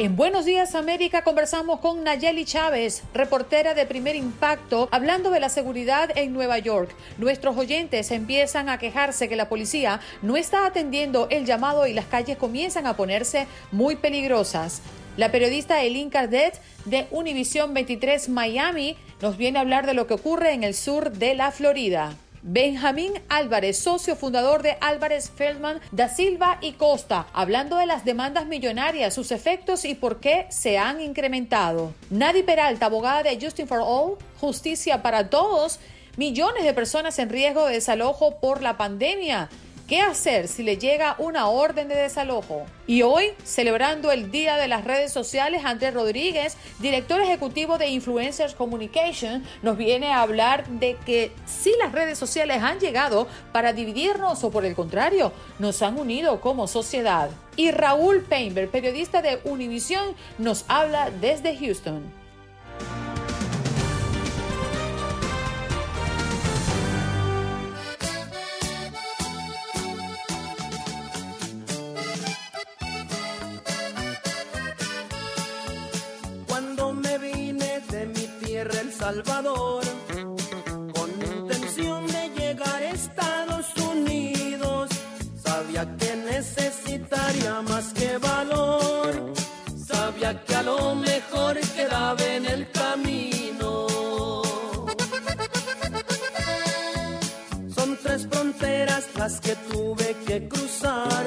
En Buenos Días América conversamos con Nayeli Chávez, reportera de Primer Impacto, hablando de la seguridad en Nueva York. Nuestros oyentes empiezan a quejarse que la policía no está atendiendo el llamado y las calles comienzan a ponerse muy peligrosas. La periodista Eileen Cardet de Univision 23 Miami nos viene a hablar de lo que ocurre en el sur de la Florida. Benjamín Álvarez, socio fundador de Álvarez Feldman da Silva y Costa, hablando de las demandas millonarias, sus efectos y por qué se han incrementado. Nadi Peralta, abogada de Justin for All, Justicia para Todos, millones de personas en riesgo de desalojo por la pandemia. ¿Qué hacer si le llega una orden de desalojo? Y hoy, celebrando el Día de las Redes Sociales, Andrés Rodríguez, director ejecutivo de Influencers Communication, nos viene a hablar de que si las redes sociales han llegado para dividirnos o por el contrario, nos han unido como sociedad. Y Raúl Painberg, periodista de Univision, nos habla desde Houston. Salvador, con intención de llegar a Estados Unidos, sabía que necesitaría más que valor, sabía que a lo mejor quedaba en el camino. Son tres fronteras las que tuve que cruzar,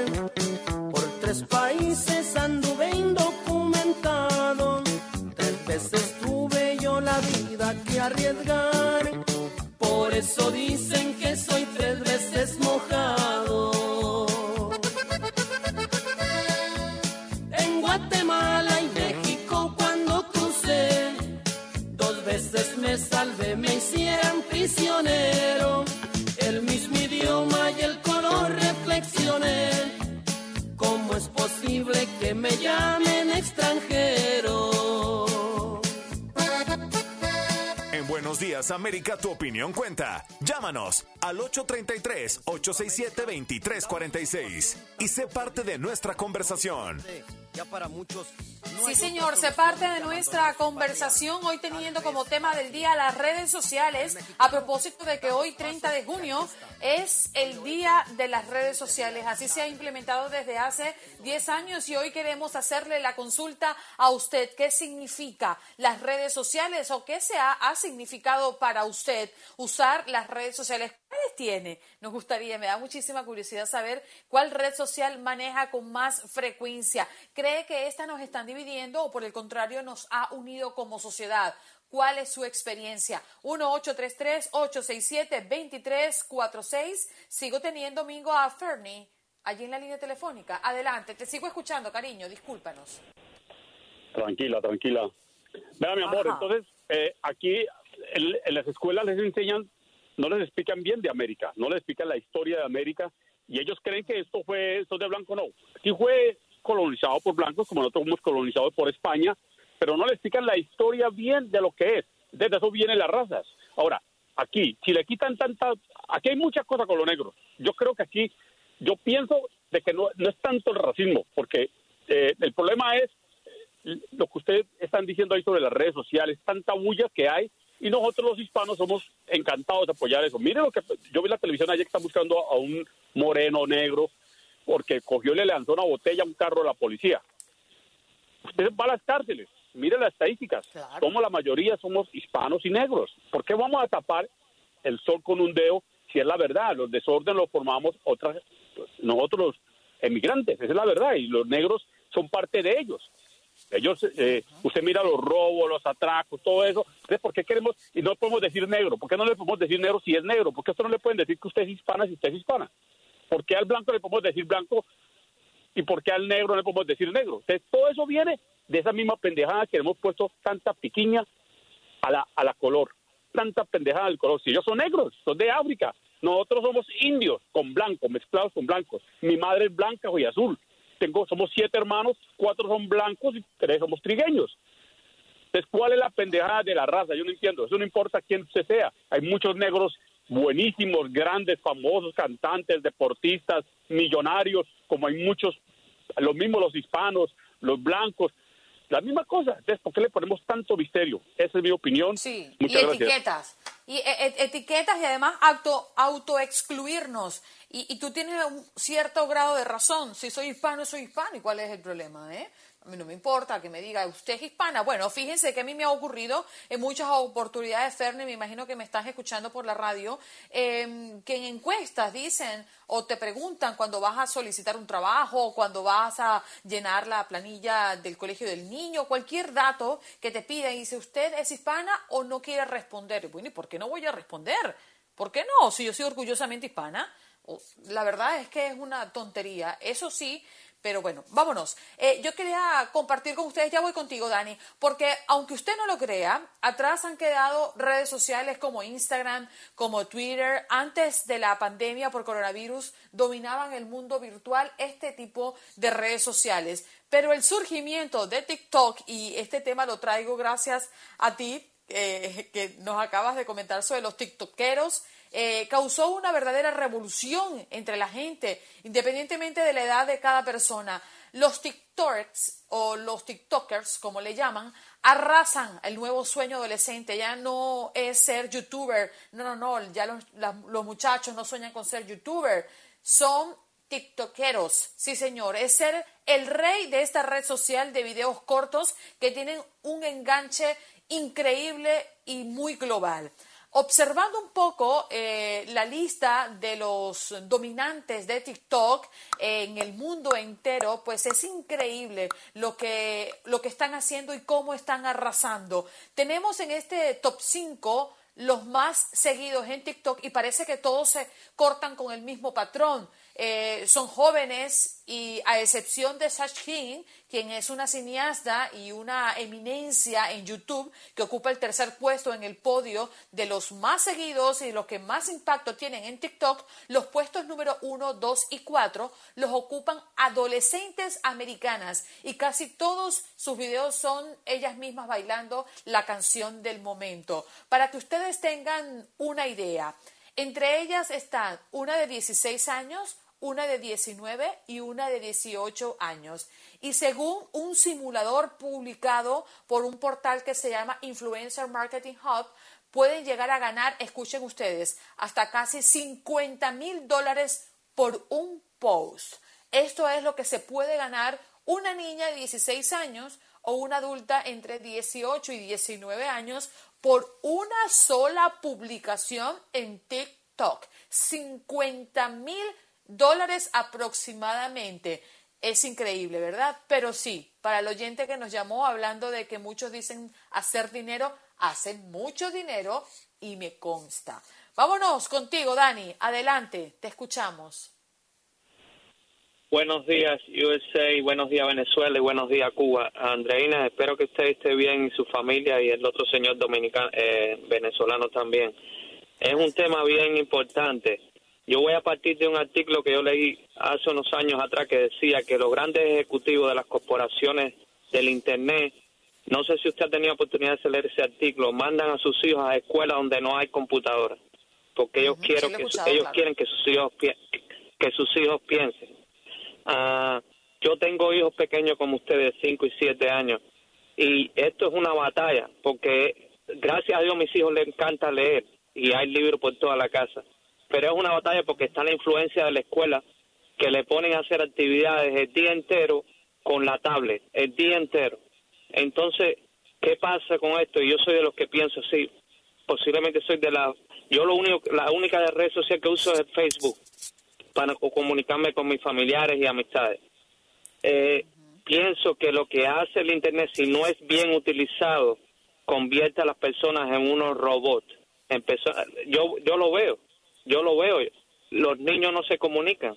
arriesgar. América, tu opinión cuenta. Llámanos al 833-867-2346 y sé parte de nuestra conversación. Ya para muchos. sí, señor, sé parte de nuestra conversación hoy teniendo como tema del día las redes sociales a propósito de que hoy 30 de junio es el día de las redes sociales. Así se ha implementado desde hace 10 años y hoy queremos hacerle la consulta a usted. ¿Qué significa las redes sociales o qué se ha, ha significado para usted usar las redes sociales? ¿Cuáles tiene? Nos gustaría, me da muchísima curiosidad saber cuál red social maneja con más frecuencia. ¿Cree que esta nos están dividiendo o por el contrario nos ha unido como sociedad? ¿Cuál es su experiencia? 1-833-867-2346. Sigo teniendo domingo a Fernie allí en la línea telefónica. Adelante, te sigo escuchando, cariño, discúlpanos. Tranquila, tranquila. Vea, mi amor, entonces, eh, aquí en, las escuelas les enseñan, no les explican bien de América, no les explican la historia de América, y ellos creen que esto fue, esto de blanco, no. Aquí fue colonizado por blancos, como nosotros fuimos colonizados por España, pero no le explican la historia bien de lo que es. Desde eso vienen las razas. Ahora, aquí, si le quitan tanta... Aquí hay muchas cosas con los negros. Yo creo que aquí, yo pienso de que no, no es tanto el racismo, porque eh, el problema es eh, lo que ustedes están diciendo ahí sobre las redes sociales, tanta bulla que hay, y nosotros los hispanos somos encantados de apoyar eso. Miren lo que yo vi en la televisión ayer que están buscando a un moreno negro porque cogió y le lanzó una botella a un carro de la policía. Usted va a las cárceles, mire las estadísticas, como la mayoría somos hispanos y negros. ¿Por qué vamos a tapar el sol con un dedo si es la verdad? Los desórdenes los formamos otras, nosotros los emigrantes, esa es la verdad, y los negros son parte de ellos. Ellos, eh, usted mira los robos, los atracos, todo eso. Entonces, ¿por qué queremos, y no podemos decir negro? ¿Por qué no le podemos decir negro si es negro? ¿Por qué esto no le pueden decir que usted es hispana si usted es hispana? ¿Por qué al blanco le podemos decir blanco y por qué al negro le podemos decir negro? Entonces, todo eso viene de esa misma pendejada que hemos puesto tanta piquiña a la, a la color, tanta pendejada del color. Si ellos son negros, son de África, nosotros somos indios con blancos, mezclados con blancos. Mi madre es blanca y azul. Tengo, somos siete hermanos, cuatro son blancos y tres somos trigueños. Entonces, ¿cuál es la pendejada de la raza? Yo no entiendo. Eso no importa quién usted sea. Hay muchos negros buenísimos, grandes, famosos, cantantes, deportistas, millonarios, como hay muchos, lo mismo los hispanos, los blancos, la misma cosa. Entonces, ¿por qué le ponemos tanto misterio? Esa es mi opinión. Sí, y etiquetas. Y e, e, etiquetas y además auto, auto excluirnos. Y, y, tú tienes un cierto grado de razón. Si soy hispano, soy hispano. ¿Y cuál es el problema? Eh? A mí no me importa que me diga, usted es hispana. Bueno, fíjense que a mí me ha ocurrido en muchas oportunidades, Ferne, me imagino que me estás escuchando por la radio, em, que en encuestas dicen o te preguntan cuando vas a solicitar un trabajo, cuando vas a llenar la planilla del colegio del niño, cualquier dato que te pida y dice, ¿usted es hispana o no quiere responder? Bueno, ¿y por qué no voy a responder? ¿Por qué no? Si yo soy orgullosamente hispana. La verdad es que es una tontería. Eso sí, pero bueno, vámonos. Eh, yo quería compartir con ustedes, ya voy contigo, Dani, porque aunque usted no lo crea, atrás han quedado redes sociales como Instagram, como Twitter. Antes de la pandemia por coronavirus, dominaban el mundo virtual este tipo de redes sociales. Pero el surgimiento de TikTok, y este tema lo traigo gracias a ti, eh, que nos acabas de comentar sobre los TikTokeros, eh, causó una verdadera revolución entre la gente, independientemente de la edad de cada persona. Los TikToks o los TikTokers, como le llaman, arrasan el nuevo sueño adolescente. Ya no es ser youtuber. No, no, no. Ya los, los muchachos no sueñan con ser youtuber. Son tiktokeros. Sí, señor. Es ser el rey de esta red social de videos cortos que tienen un enganche increíble y muy global. Observando un poco eh, la lista de los dominantes de TikTok en el mundo entero, pues es increíble lo que, lo que están haciendo y cómo están arrasando. Tenemos en este top 5 los más seguidos en TikTok y parece que todos se cortan con el mismo patrón. Eh, son jóvenes y a excepción de Sashin, quien es una cineasta y una eminencia en YouTube, que ocupa el tercer puesto en el podio de los más seguidos y los que más impacto tienen en TikTok, los puestos número 1, 2 y 4 los ocupan adolescentes americanas y casi todos sus videos son ellas mismas bailando la canción del momento. Para que ustedes tengan una idea, entre ellas están una de 16 años, una de 19 y una de 18 años. Y según un simulador publicado por un portal que se llama Influencer Marketing Hub, pueden llegar a ganar, escuchen ustedes, hasta casi 50 mil dólares por un post. Esto es lo que se puede ganar una niña de 16 años o una adulta entre 18 y 19 años por una sola publicación en TikTok. 50 mil dólares aproximadamente. Es increíble, ¿verdad? Pero sí, para el oyente que nos llamó hablando de que muchos dicen hacer dinero, hacen mucho dinero y me consta. Vámonos contigo, Dani. Adelante, te escuchamos. Buenos días, USA, buenos días, Venezuela y buenos días, Cuba. Andreina, espero que usted esté bien y su familia y el otro señor dominicano, eh, venezolano también. Es un tema bien importante. Yo voy a partir de un artículo que yo leí hace unos años atrás que decía que los grandes ejecutivos de las corporaciones del Internet, no sé si usted ha tenido oportunidad de leer ese artículo, mandan a sus hijos a escuelas donde no hay computadora, porque ellos, quieren que, ellos quieren que sus hijos, que sus hijos piensen. Ah, yo tengo hijos pequeños como ustedes, 5 y 7 años, y esto es una batalla, porque gracias a Dios mis hijos les encanta leer y hay libros por toda la casa pero es una batalla porque está la influencia de la escuela que le ponen a hacer actividades el día entero con la tablet, el día entero. Entonces, ¿qué pasa con esto? Y yo soy de los que pienso así, posiblemente soy de la... Yo lo único, la única red social que uso es Facebook para comunicarme con mis familiares y amistades. Eh, pienso que lo que hace el Internet, si no es bien utilizado, convierte a las personas en unos robots. Empezó, yo, yo lo veo yo lo veo, los niños no se comunican,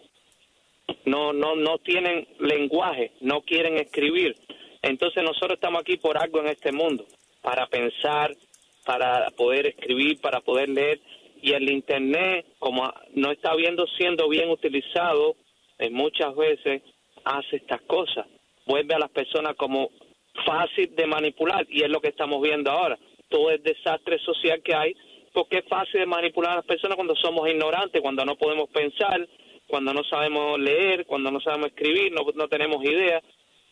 no, no, no tienen lenguaje, no quieren escribir. Entonces nosotros estamos aquí por algo en este mundo, para pensar, para poder escribir, para poder leer. Y el Internet, como no está viendo siendo bien utilizado, en muchas veces hace estas cosas. Vuelve a las personas como fácil de manipular y es lo que estamos viendo ahora. Todo el desastre social que hay porque es fácil de manipular a las personas cuando somos ignorantes, cuando no podemos pensar, cuando no sabemos leer, cuando no sabemos escribir, no, tenemos ideas.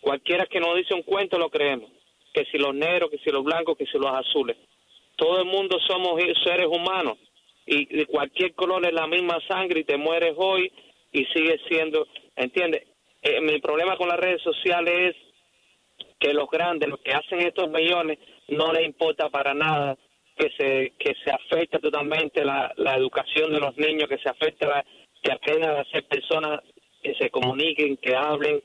Cualquiera que nos dice un cuento lo creemos, que si los negros, que si los blancos, que si los azules. Todo el mundo somos seres humanos y de cualquier color es la misma sangre y te mueres hoy y sigues siendo, ¿entiendes? Eh, mi problema con las redes sociales es que los grandes, los que hacen estos millones, no les importa para nada que se que se afecta totalmente la, la educación de los niños, que se afecta la, que aprendan a ser personas que se comuniquen, que hablen,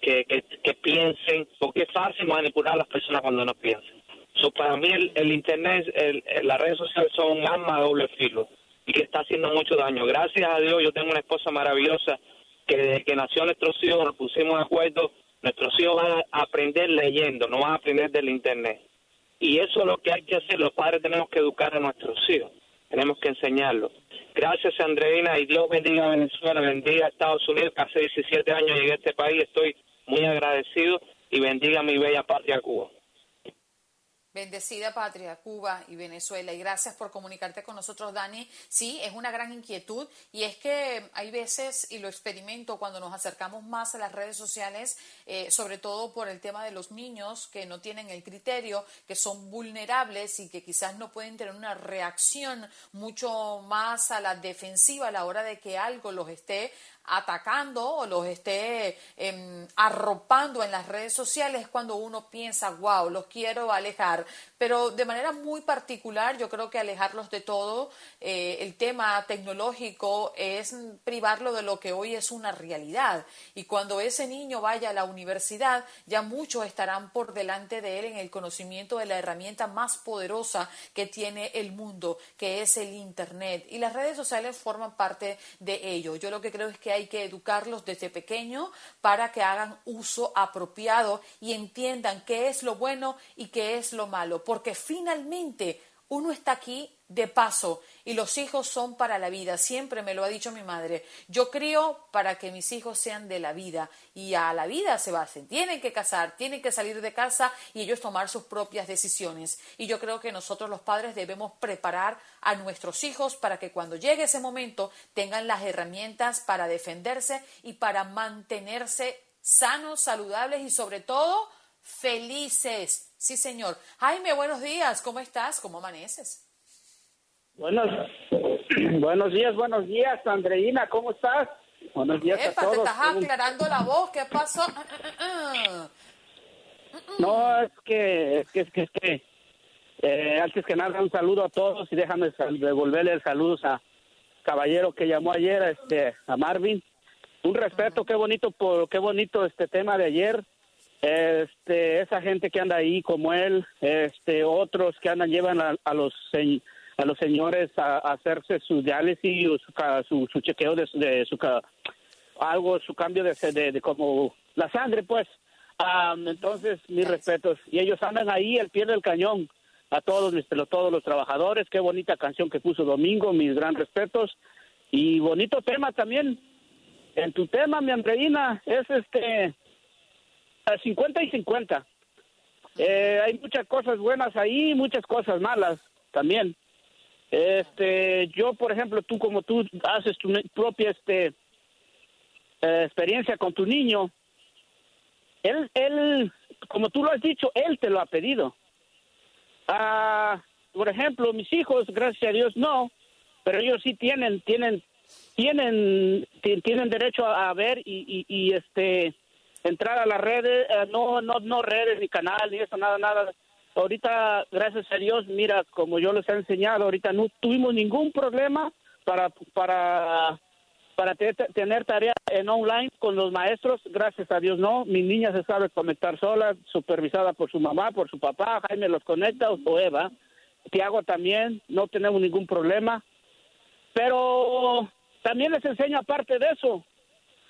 que, que, piensen, porque es fácil manipular a las personas cuando no piensan. So, para mí el, el Internet, el, las redes sociales son un arma de doble filo y que está haciendo mucho daño. Gracias a Dios yo tengo una esposa maravillosa que desde que nació nuestros hijos nos pusimos de acuerdo, nuestros hijos van a aprender leyendo, no van a aprender del Internet. Y eso es lo que hay que hacer. Los padres tenemos que educar a nuestros hijos. Tenemos que enseñarlos. Gracias, Andreina, y Dios bendiga a Venezuela, bendiga a Estados Unidos, que hace 17 años llegué a este país. Estoy muy agradecido y bendiga a mi bella patria Cuba. Bendecida patria, Cuba y Venezuela. Y gracias por comunicarte con nosotros, Dani. Sí, es una gran inquietud y es que hay veces, y lo experimento cuando nos acercamos más a las redes sociales, eh, sobre todo por el tema de los niños que no tienen el criterio, que son vulnerables y que quizás no pueden tener una reacción mucho más a la defensiva a la hora de que algo los esté atacando o los esté em, arropando en las redes sociales cuando uno piensa, wow, los quiero alejar. Pero de manera muy particular, yo creo que alejarlos de todo, eh, el tema tecnológico es privarlo de lo que hoy es una realidad. Y cuando ese niño vaya a la universidad, ya muchos estarán por delante de él en el conocimiento de la herramienta más poderosa que tiene el mundo, que es el Internet. Y las redes sociales forman parte de ello. Yo lo que creo es que hay que educarlos desde pequeño para que hagan uso apropiado y entiendan qué es lo bueno y qué es lo malo, porque finalmente uno está aquí de paso y los hijos son para la vida. Siempre me lo ha dicho mi madre. Yo crío para que mis hijos sean de la vida y a la vida se basen. Tienen que casar, tienen que salir de casa y ellos tomar sus propias decisiones. Y yo creo que nosotros los padres debemos preparar a nuestros hijos para que cuando llegue ese momento tengan las herramientas para defenderse y para mantenerse sanos, saludables y sobre todo felices. Sí, señor. Jaime, buenos días. ¿Cómo estás? ¿Cómo amaneces? Buenos, buenos días, buenos días, Andreina. ¿Cómo estás? Buenos días a todos. te estás aclarando la voz. ¿Qué pasó? No, es que, es que, es que, es que eh, antes que nada un saludo a todos y déjame devolverle el saludo a caballero que llamó ayer, este, a Marvin. Un respeto, qué bonito, por, qué bonito este tema de ayer este esa gente que anda ahí como él este otros que andan llevan a, los a los señores a, hacerse su diálisis o su, su, chequeo de, de, su algo su cambio de, de, como la sangre pues. Entonces mis respetos. Y ellos andan ahí al pie del cañón. A todos mis todos los trabajadores qué bonita canción que puso Domingo mis gran respetos. Y bonito tema también. En tu tema mi Andreina es este 50 y 50. Eh, hay muchas cosas buenas ahí, muchas cosas malas también. Este, yo, por ejemplo, tú como tú haces tu propia este, eh, experiencia con tu niño, él, él, como tú lo has dicho, él te lo ha pedido. Ah, por ejemplo, mis hijos, gracias a Dios, no, pero ellos sí tienen, tienen, tienen, tienen derecho a, ver y, y este, entrar a las redes, eh, no, no, no redes ni canal ni eso, nada, nada. Ahorita, gracias a Dios, mira, como yo les he enseñado, ahorita no tuvimos ningún problema para, para, para tener tarea en online con los maestros, gracias a Dios no. Mi niña se sabe conectar sola, supervisada por su mamá, por su papá, Jaime los conecta o Eva. Tiago también, no tenemos ningún problema. Pero también les enseña aparte de eso,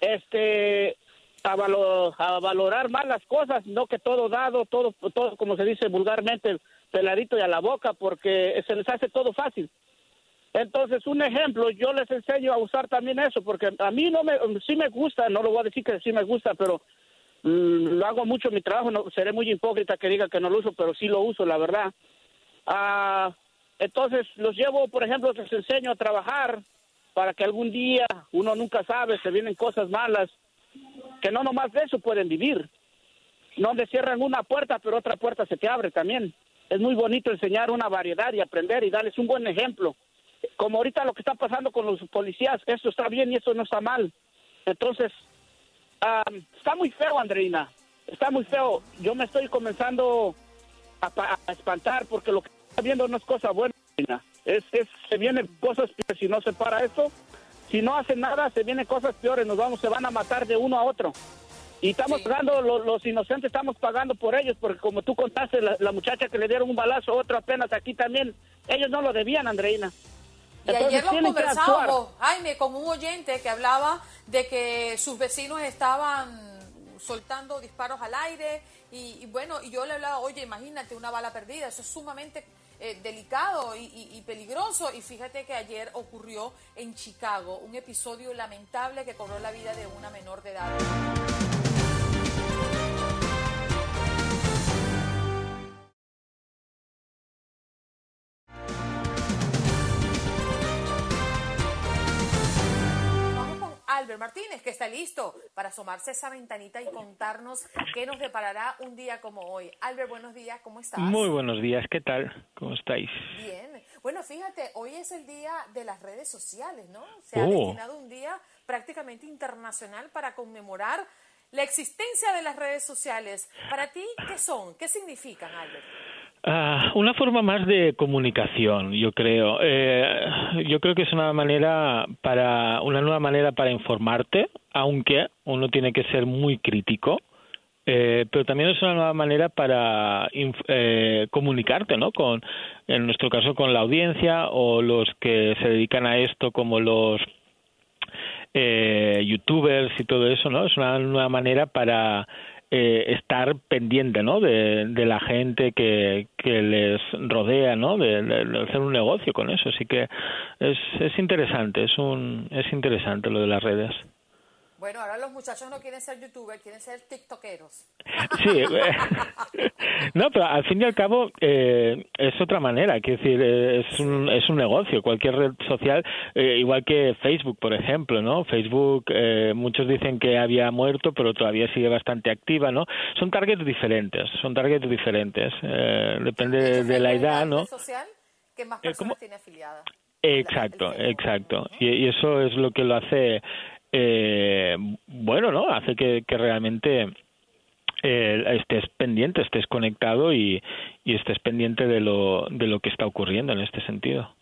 este, a, a valorar más las cosas, no que todo dado, todo, todo como se dice vulgarmente, peladito y a la boca, porque se les hace todo fácil. Entonces, un ejemplo, yo les enseño a usar también eso, porque a mí no me, sí me gusta, no lo voy a decir que sí me gusta, pero mm, lo hago mucho mi trabajo, no, seré muy hipócrita que diga que no lo uso, pero sí lo uso, la verdad. Ah, entonces, los llevo, por ejemplo, les enseño a trabajar para que algún día, uno nunca sabe, se vienen cosas malas, que no nomás de eso pueden vivir. No le cierran una puerta, pero otra puerta se te abre también. Es muy bonito enseñar una variedad y aprender y darles un buen ejemplo como ahorita lo que está pasando con los policías, esto está bien y esto no está mal. Entonces, está muy feo, Andreina, está muy feo. Yo me estoy comenzando a, espantar porque lo que está viendo no es cosa buena, Andreina. Es, es, se vienen cosas peores si no se para esto. Si no hacen nada, se vienen cosas peores, nos vamos, se van a matar de uno a otro. Y estamos pagando, los, inocentes estamos pagando por ellos, porque como tú contaste, la, la muchacha que le dieron un balazo, otro apenas aquí también, ellos no lo debían, Andreina. Y ayer lo conversábamos, Jaime, con un oyente que hablaba de que sus vecinos estaban soltando disparos al aire y, bueno, y yo le hablaba, oye, imagínate una bala perdida, eso es sumamente eh, delicado y, peligroso. Y fíjate que ayer ocurrió en Chicago un episodio lamentable que cobró la vida de una menor de edad. Albert Martínez, que está listo para asomarse esa ventanita y contarnos qué nos deparará un día como hoy. Albert, buenos días, ¿cómo estás? Muy buenos días, ¿qué tal? ¿Cómo estáis? Bien. Bueno, fíjate, hoy es el día de las redes sociales, ¿no? Se ha Oh. destinado un día prácticamente internacional para conmemorar la existencia de las redes sociales. Para ti, ¿qué son? ¿Qué significan, Albert? Ah, una forma más de comunicación, yo creo. Eh, yo creo que es una manera para una nueva manera para informarte, aunque uno tiene que ser muy crítico. Eh, pero también es una nueva manera para eh, comunicarte, ¿no? Con, en nuestro caso, con la audiencia o los que se dedican a esto, como los eh, youtubers y todo eso, ¿no? Es una nueva manera para eh, estar pendiente, ¿no? De, la gente que, que les rodea, ¿no? De, de- de hacer un negocio con eso. Así que es, es interesante, es un, es interesante lo de las redes. Bueno, ahora los muchachos no quieren ser youtubers, quieren ser tiktokeros. Sí, eh, no, pero al fin y al cabo eh, es otra manera, quiero decir, eh, es un, es un negocio, cualquier red social, eh, igual que Facebook, por ejemplo, ¿no? Facebook, eh, muchos dicen que había muerto, pero todavía sigue bastante activa, ¿no? Son targets diferentes, son targets diferentes, depende de, de la es edad, ¿no? red social que más personas ¿cómo? tiene afiliadas. Exacto, exacto. Y, y eso es lo que lo hace, eh, bueno, ¿no? Hace que, que realmente eh, estés pendiente, estés conectado y, y estés pendiente de lo, de lo que está ocurriendo en este sentido.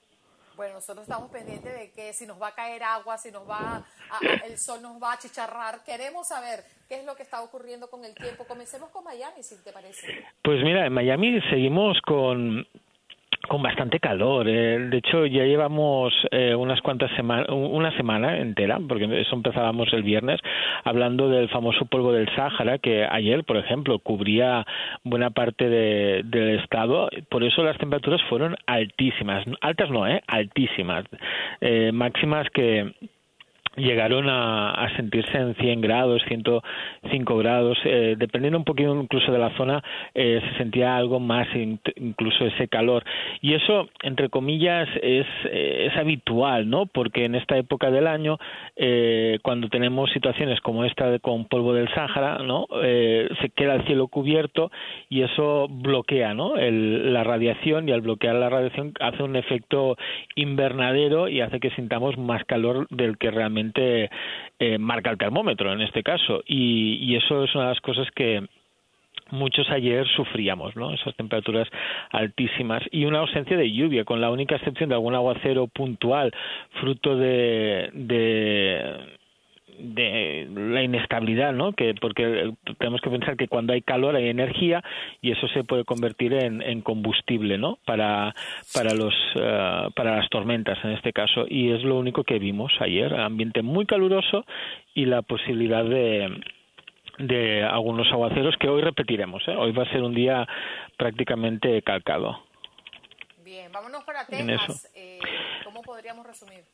Bueno, nosotros estamos pendientes de que si nos va a caer agua, si nos va a- a- el sol nos va a chicharrar. Queremos saber qué es lo que está ocurriendo con el tiempo. Comencemos con Miami, si te parece. Pues mira, en Miami seguimos con con bastante calor. eh. De hecho, ya llevamos eh, unas cuantas semanas, una semana entera, porque eso empezábamos el viernes, hablando del famoso polvo del Sáhara, que ayer, por ejemplo, cubría buena parte de- del estado. Por eso las temperaturas fueron altísimas. Altas no, ¿eh? Altísimas. Eh, máximas que llegaron a, sentirse en 100 grados, 105 grados, eh, dependiendo un poquito incluso de la zona, eh, se sentía algo más, incluso ese calor. Y eso, entre comillas, es, eh, es habitual, ¿no? Porque en esta época del año, eh, cuando tenemos situaciones como esta de, con polvo del Sáhara, ¿no? Eh, se queda el cielo cubierto y eso bloquea, ¿no? El- la radiación y al bloquear la radiación hace un efecto invernadero y hace que sintamos más calor del que realmente eh, marca el termómetro en este caso. Y, y eso es una de las cosas que muchos ayer sufríamos, ¿no? Esas temperaturas altísimas y una ausencia de lluvia, con la única excepción de algún aguacero puntual, fruto de, de de la inestabilidad, ¿no? Que porque tenemos que pensar que cuando hay calor hay energía y eso se puede convertir en, en combustible, ¿no? Para para los eh, para las tormentas en este caso y es lo único que vimos ayer, ambiente muy caluroso y la posibilidad de de algunos aguaceros que hoy repetiremos. ¿eh? Hoy va a ser un día prácticamente calcado. Bien, vámonos para Texas. Eh, ¿Cómo podríamos resumir?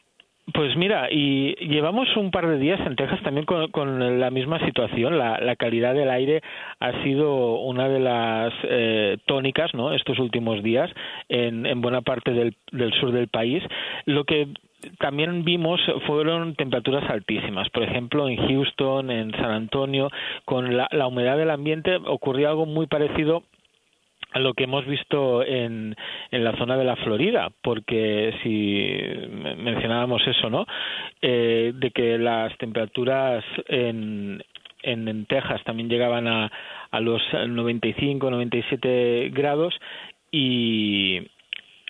Pues mira, y llevamos un par de días en Texas también con, la misma situación. La, calidad del aire ha sido una de las eh, tónicas, ¿no? Estos últimos días en, en buena parte del, sur del país. Lo que también vimos fueron temperaturas altísimas. Por ejemplo, en Houston, en San Antonio, con la humedad del ambiente ocurrió algo muy parecido a lo que hemos visto en, en la zona de la Florida, porque si mencionábamos eso, ¿no? Eh, de que las temperaturas en, en, Texas también llegaban a, a los 95, 97 grados y,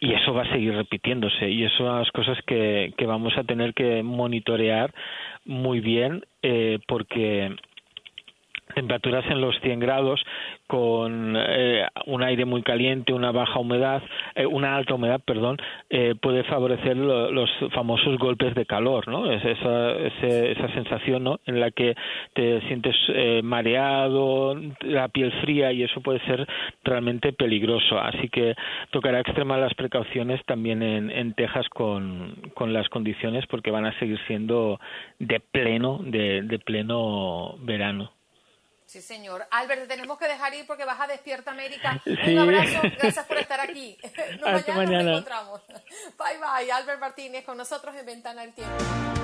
y eso va a seguir repitiéndose y eso son las cosas que, que vamos a tener que monitorear muy bien eh, porque temperaturas en los 100 grados con eh, un aire muy caliente, una baja humedad, eh, una alta humedad, perdón, eh, puede favorecer los famosos golpes de calor, ¿no? Es esa, esa sensación, ¿no? En la que te sientes mareado, la piel fría y eso puede ser realmente peligroso. Así que tocará extremar las precauciones también en, en Texas con, con las condiciones porque van a seguir siendo de pleno, de pleno verano. Sí, señor. Albert, te tenemos que dejar ir porque vas a Despierta América. Un abrazo, gracias por estar aquí. Nos mañana, nos encontramos. Bye, bye. Albert Martínez con nosotros en Ventana del Tiempo.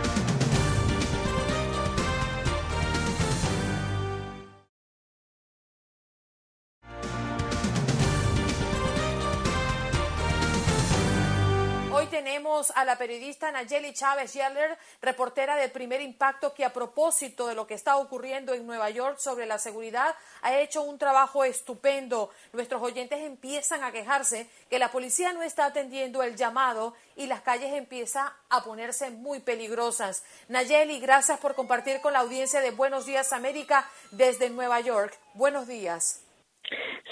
A la periodista Nayeli Chávez Yeller, reportera de Primer Impacto, que a propósito de lo que está ocurriendo en Nueva York sobre la seguridad, ha hecho un trabajo estupendo. Nuestros oyentes empiezan a quejarse que la policía no está atendiendo el llamado y las calles empiezan a ponerse muy peligrosas. Nayeli, gracias por compartir con la audiencia de Buenos Días América desde Nueva York. Buenos días.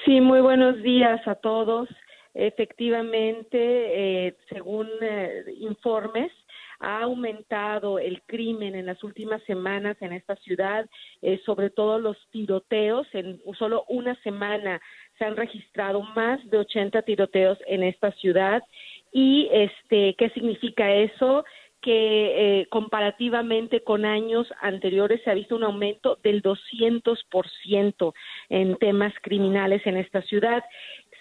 Sí, muy buenos días a todos. Efectivamente, eh, según eh, informes, ha aumentado el crimen en las últimas semanas en esta ciudad, eh, sobre todo los tiroteos. En solo una semana se han registrado más de 80 tiroteos en esta ciudad. ¿Y este, qué significa eso? que comparativamente con años anteriores se ha visto un aumento del 200% en temas criminales en esta ciudad.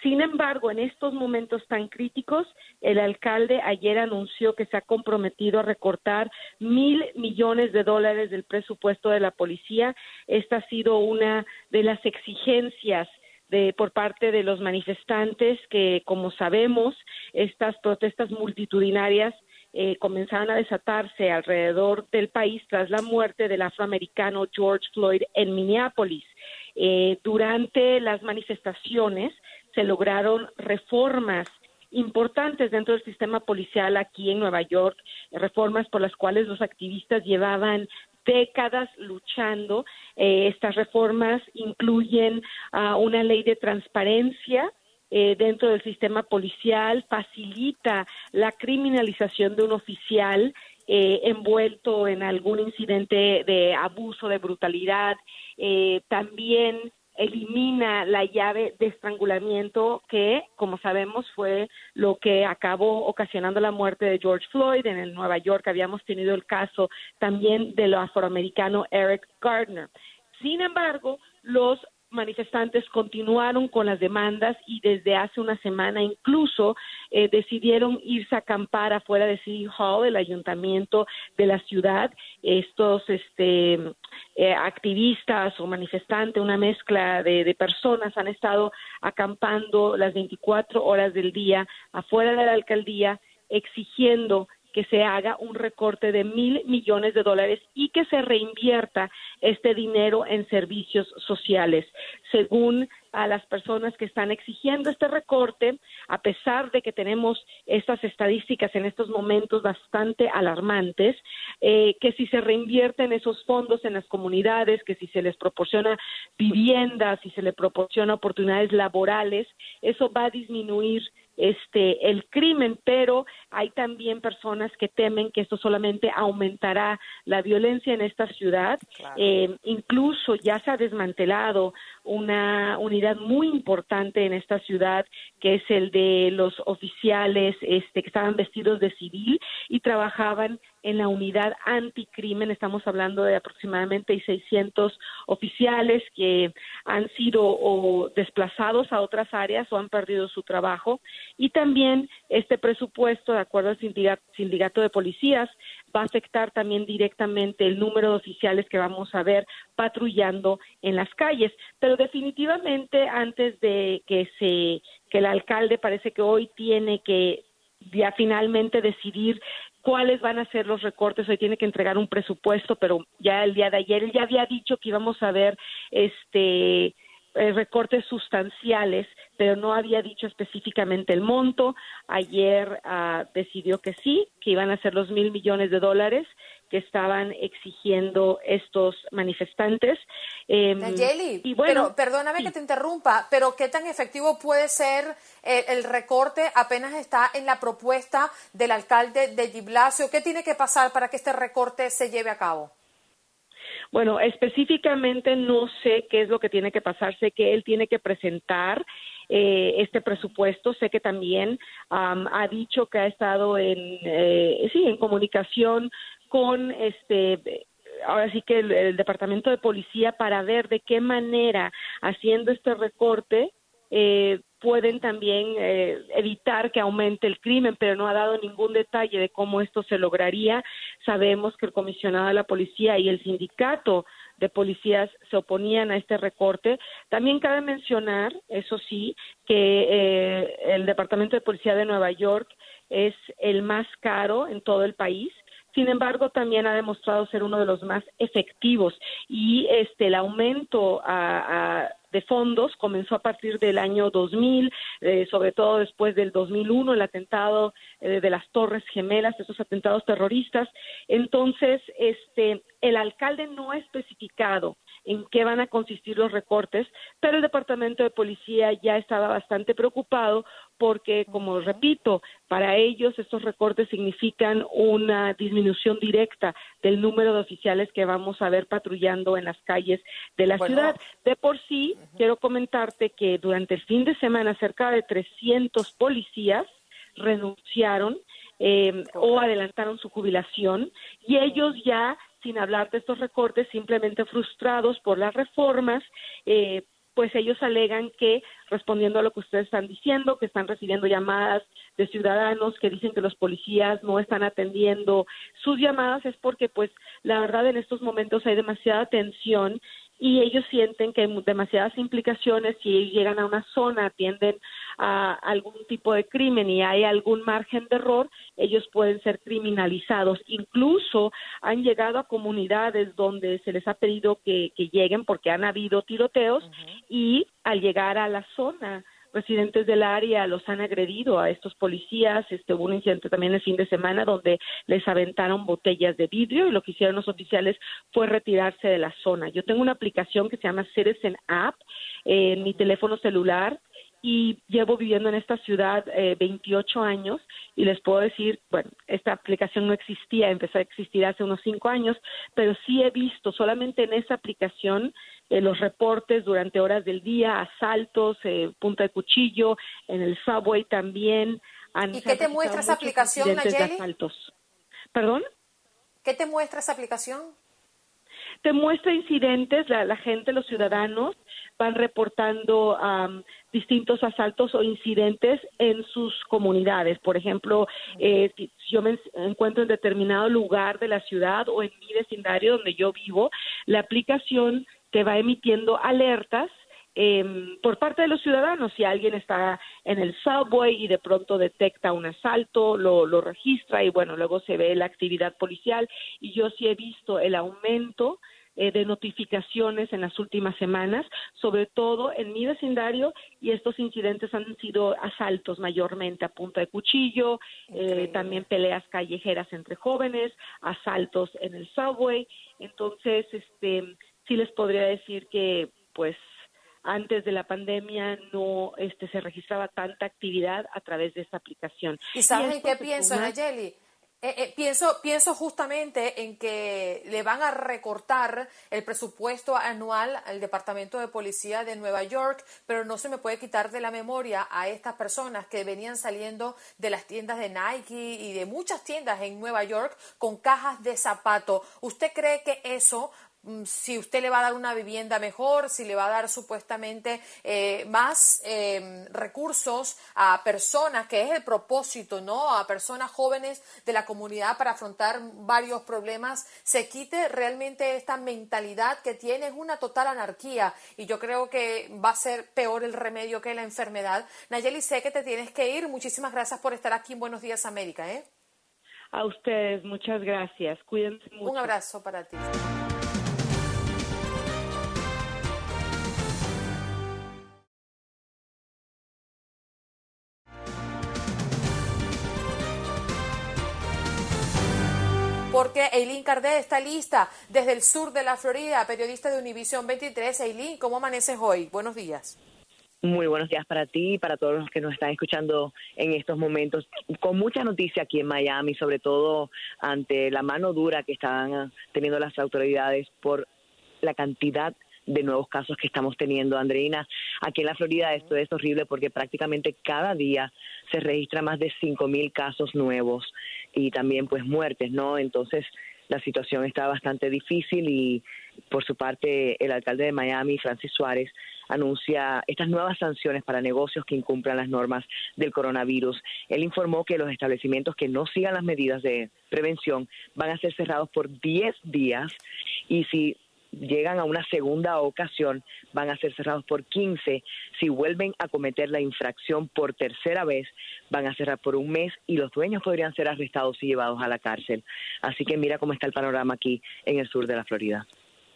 Sin embargo, en estos momentos tan críticos, el alcalde ayer anunció que se ha comprometido a recortar mil millones de dólares del presupuesto de la policía. Esta ha sido una de las exigencias de, por parte de los manifestantes que, como sabemos, estas protestas multitudinarias eh, comenzaron a desatarse alrededor del país tras la muerte del afroamericano George Floyd en Minneapolis. Eh, durante las manifestaciones, se lograron reformas importantes dentro del sistema policial aquí en Nueva York, reformas por las cuales los activistas llevaban décadas luchando. Eh, estas reformas incluyen uh, una ley de transparencia eh, dentro del sistema policial, facilita la criminalización de un oficial eh, envuelto en algún incidente de abuso, de brutalidad. Eh, también elimina la llave de estrangulamiento que, como sabemos, fue lo que acabó ocasionando la muerte de George Floyd. En el Nueva York habíamos tenido el caso también del afroamericano Eric Gardner. Sin embargo, los manifestantes continuaron con las demandas y desde hace una semana incluso eh, decidieron irse a acampar afuera de City Hall, el ayuntamiento de la ciudad. Estos este, eh, activistas o manifestantes, una mezcla de, de personas han estado acampando las 24 horas del día afuera de la alcaldía exigiendo que se haga un recorte de mil millones de dólares y que se reinvierta este dinero en servicios sociales. Según a las personas que están exigiendo este recorte, a pesar de que tenemos estas estadísticas en estos momentos bastante alarmantes, eh, que si se reinvierten esos fondos en las comunidades, que si se les proporciona viviendas, si se les proporciona oportunidades laborales, eso va a disminuir este el crimen, pero hay también personas que temen que esto solamente aumentará la violencia en esta ciudad. Eh, incluso ya se ha desmantelado una unidad muy importante en esta ciudad, que es el de los oficiales este, que estaban vestidos de civil y trabajaban en la unidad anticrimen. Estamos hablando de aproximadamente 600 oficiales que han sido o desplazados a otras áreas o han perdido su trabajo. Y también este presupuesto, de acuerdo al sindicato de policías, va a afectar también directamente el número de oficiales que vamos a ver patrullando en las calles. Pero definitivamente antes de que se que el alcalde parece que hoy tiene que ya finalmente decidir cuáles van a ser los recortes. Hoy tiene que entregar un presupuesto, pero ya el día de ayer él ya había dicho que íbamos a ver este eh, recortes sustanciales, pero no había dicho específicamente el monto. Ayer ah, decidió que sí, que iban a ser los mil millones de dólares que estaban exigiendo estos manifestantes. Eh, y bueno, pero perdóname que te interrumpa, pero ¿qué tan efectivo puede ser eh, el recorte? Apenas está en la propuesta del alcalde de Giblasio. ¿Qué tiene que pasar para que este recorte se lleve a cabo? Bueno, específicamente no sé qué es lo que tiene que pasar, sé que él tiene que presentar eh, este presupuesto, sé que también ha dicho que ha estado en, eh, sí, en comunicación con este ahora sí que el, departamento de policía para ver de qué manera haciendo este recorte eh, pueden también eh, evitar que aumente el crimen, pero no ha dado ningún detalle de cómo esto se lograría. Sabemos que el comisionado de la policía y el sindicato de policías se oponían a este recorte. También cabe mencionar, eso sí, que eh, el Departamento de Policía de Nueva York es el más caro en todo el país sin embargo, también ha demostrado ser uno de los más efectivos y este el aumento de fondos comenzó a partir del año 2000, eh, sobre todo después del 2001, el atentado eh, de las Torres Gemelas, esos atentados terroristas. Entonces, este, el alcalde no ha especificado en qué van a consistir los recortes, pero el Departamento de Policía ya estaba bastante preocupado porque, como repito, para ellos estos recortes significan una disminución directa del número de oficiales que vamos a ver patrullando en las calles de la ciudad. De por sí, quiero comentarte que durante el fin de semana cerca de 300 policías renunciaron eh, o adelantaron su jubilación y ellos ya sin hablar de estos recortes, simplemente frustrados por las reformas, eh, pues ellos alegan que, respondiendo a lo que ustedes están diciendo, que están recibiendo llamadas de ciudadanos que dicen que los policías no están atendiendo sus llamadas, es porque, pues, la verdad en estos momentos hay demasiada tensión y ellos sienten que hay demasiadas implicaciones si llegan a una zona, atienden a algún tipo de crimen y hay algún margen de error, ellos pueden ser criminalizados. Incluso han llegado a comunidades donde se les ha pedido que, lleguen porque han habido tiroteos y al llegar a la zona residentes del área los han agredido a estos policías. Este, hubo un incidente también el fin de semana donde les aventaron botellas de vidrio y lo que hicieron los oficiales fue retirarse de la zona. Yo tengo una aplicación que se llama Citizen App en mi teléfono celular y llevo viviendo en esta ciudad eh, 28 años y les puedo decir, bueno, esta aplicación no existía, empezó a existir hace unos cinco años, pero sí he visto solamente en esa aplicación eh, los reportes durante horas del día, asaltos, eh, punta de cuchillo, en el subway también. Han, ¿Y qué te muestra esa aplicación, Nayeli? ¿Perdón? ¿Qué te muestra esa aplicación? Te muestra incidentes, la, gente, los ciudadanos van reportando distintos asaltos o incidentes en sus comunidades. Por ejemplo, eh, si yo me encuentro en determinado lugar de la ciudad o en mi vecindario donde yo vivo, la aplicación te va emitiendo alertas eh, por parte de los ciudadanos. Si alguien está en el subway y de pronto detecta un asalto, lo, lo registra y bueno, luego se ve la actividad policial. Y yo sí he visto el aumento eh, de notificaciones en las últimas semanas, sobre todo en mi vecindario, y estos incidentes han sido asaltos mayormente a punta de cuchillo, eh, también peleas callejeras entre jóvenes, asaltos en el subway. Entonces, este sí les podría decir que pues antes de la pandemia no este se registraba tanta actividad a través de esta aplicación. ¿Y sabes qué pienso, Nayeli? Eh, eh, pienso, pienso justamente en que le van a recortar el presupuesto anual al Departamento de Policía de Nueva York, pero no se me puede quitar de la memoria a estas personas que venían saliendo de las tiendas de Nike y de muchas tiendas en Nueva York con cajas de zapato. ¿Usted cree que eso si usted le va a dar una vivienda mejor, si le va a dar supuestamente eh, más em, recursos a personas, que es el propósito, ¿no? A personas jóvenes de la comunidad para afrontar varios problemas, se quite realmente esta mentalidad que tiene, es una total anarquía y yo creo que va a ser peor el remedio que la enfermedad. Nayeli, sé que te tienes que ir. Muchísimas gracias por estar aquí en Buenos Días América, ¿eh? A ustedes, muchas gracias. Cuídense mucho. Un abrazo para ti. Porque Eileen Cardé está lista desde el sur de la Florida, periodista de Univision 23. Eileen, ¿cómo amaneces hoy? Buenos días. Muy buenos días para ti y para todos los que nos están escuchando en estos momentos. Con mucha noticia aquí en Miami, sobre todo ante la mano dura que están teniendo las autoridades por la cantidad de nuevos casos que estamos teniendo, Andreina. Aquí en la Florida esto es horrible porque prácticamente cada día se registra más de 5.000 casos nuevos y también pues muertes, ¿no? Entonces la situación está bastante difícil y por su parte el alcalde de Miami, Francis Suárez, anuncia estas nuevas sanciones para negocios que incumplan las normas del coronavirus. Él informó que los establecimientos que no sigan las medidas de prevención van a ser cerrados por 10 días y si llegan a una segunda ocasión, van a ser cerrados por 15. Si vuelven a cometer la infracción por tercera vez, van a cerrar por un mes y los dueños podrían ser arrestados y llevados a la cárcel. Así que mira cómo está el panorama aquí en el sur de la Florida.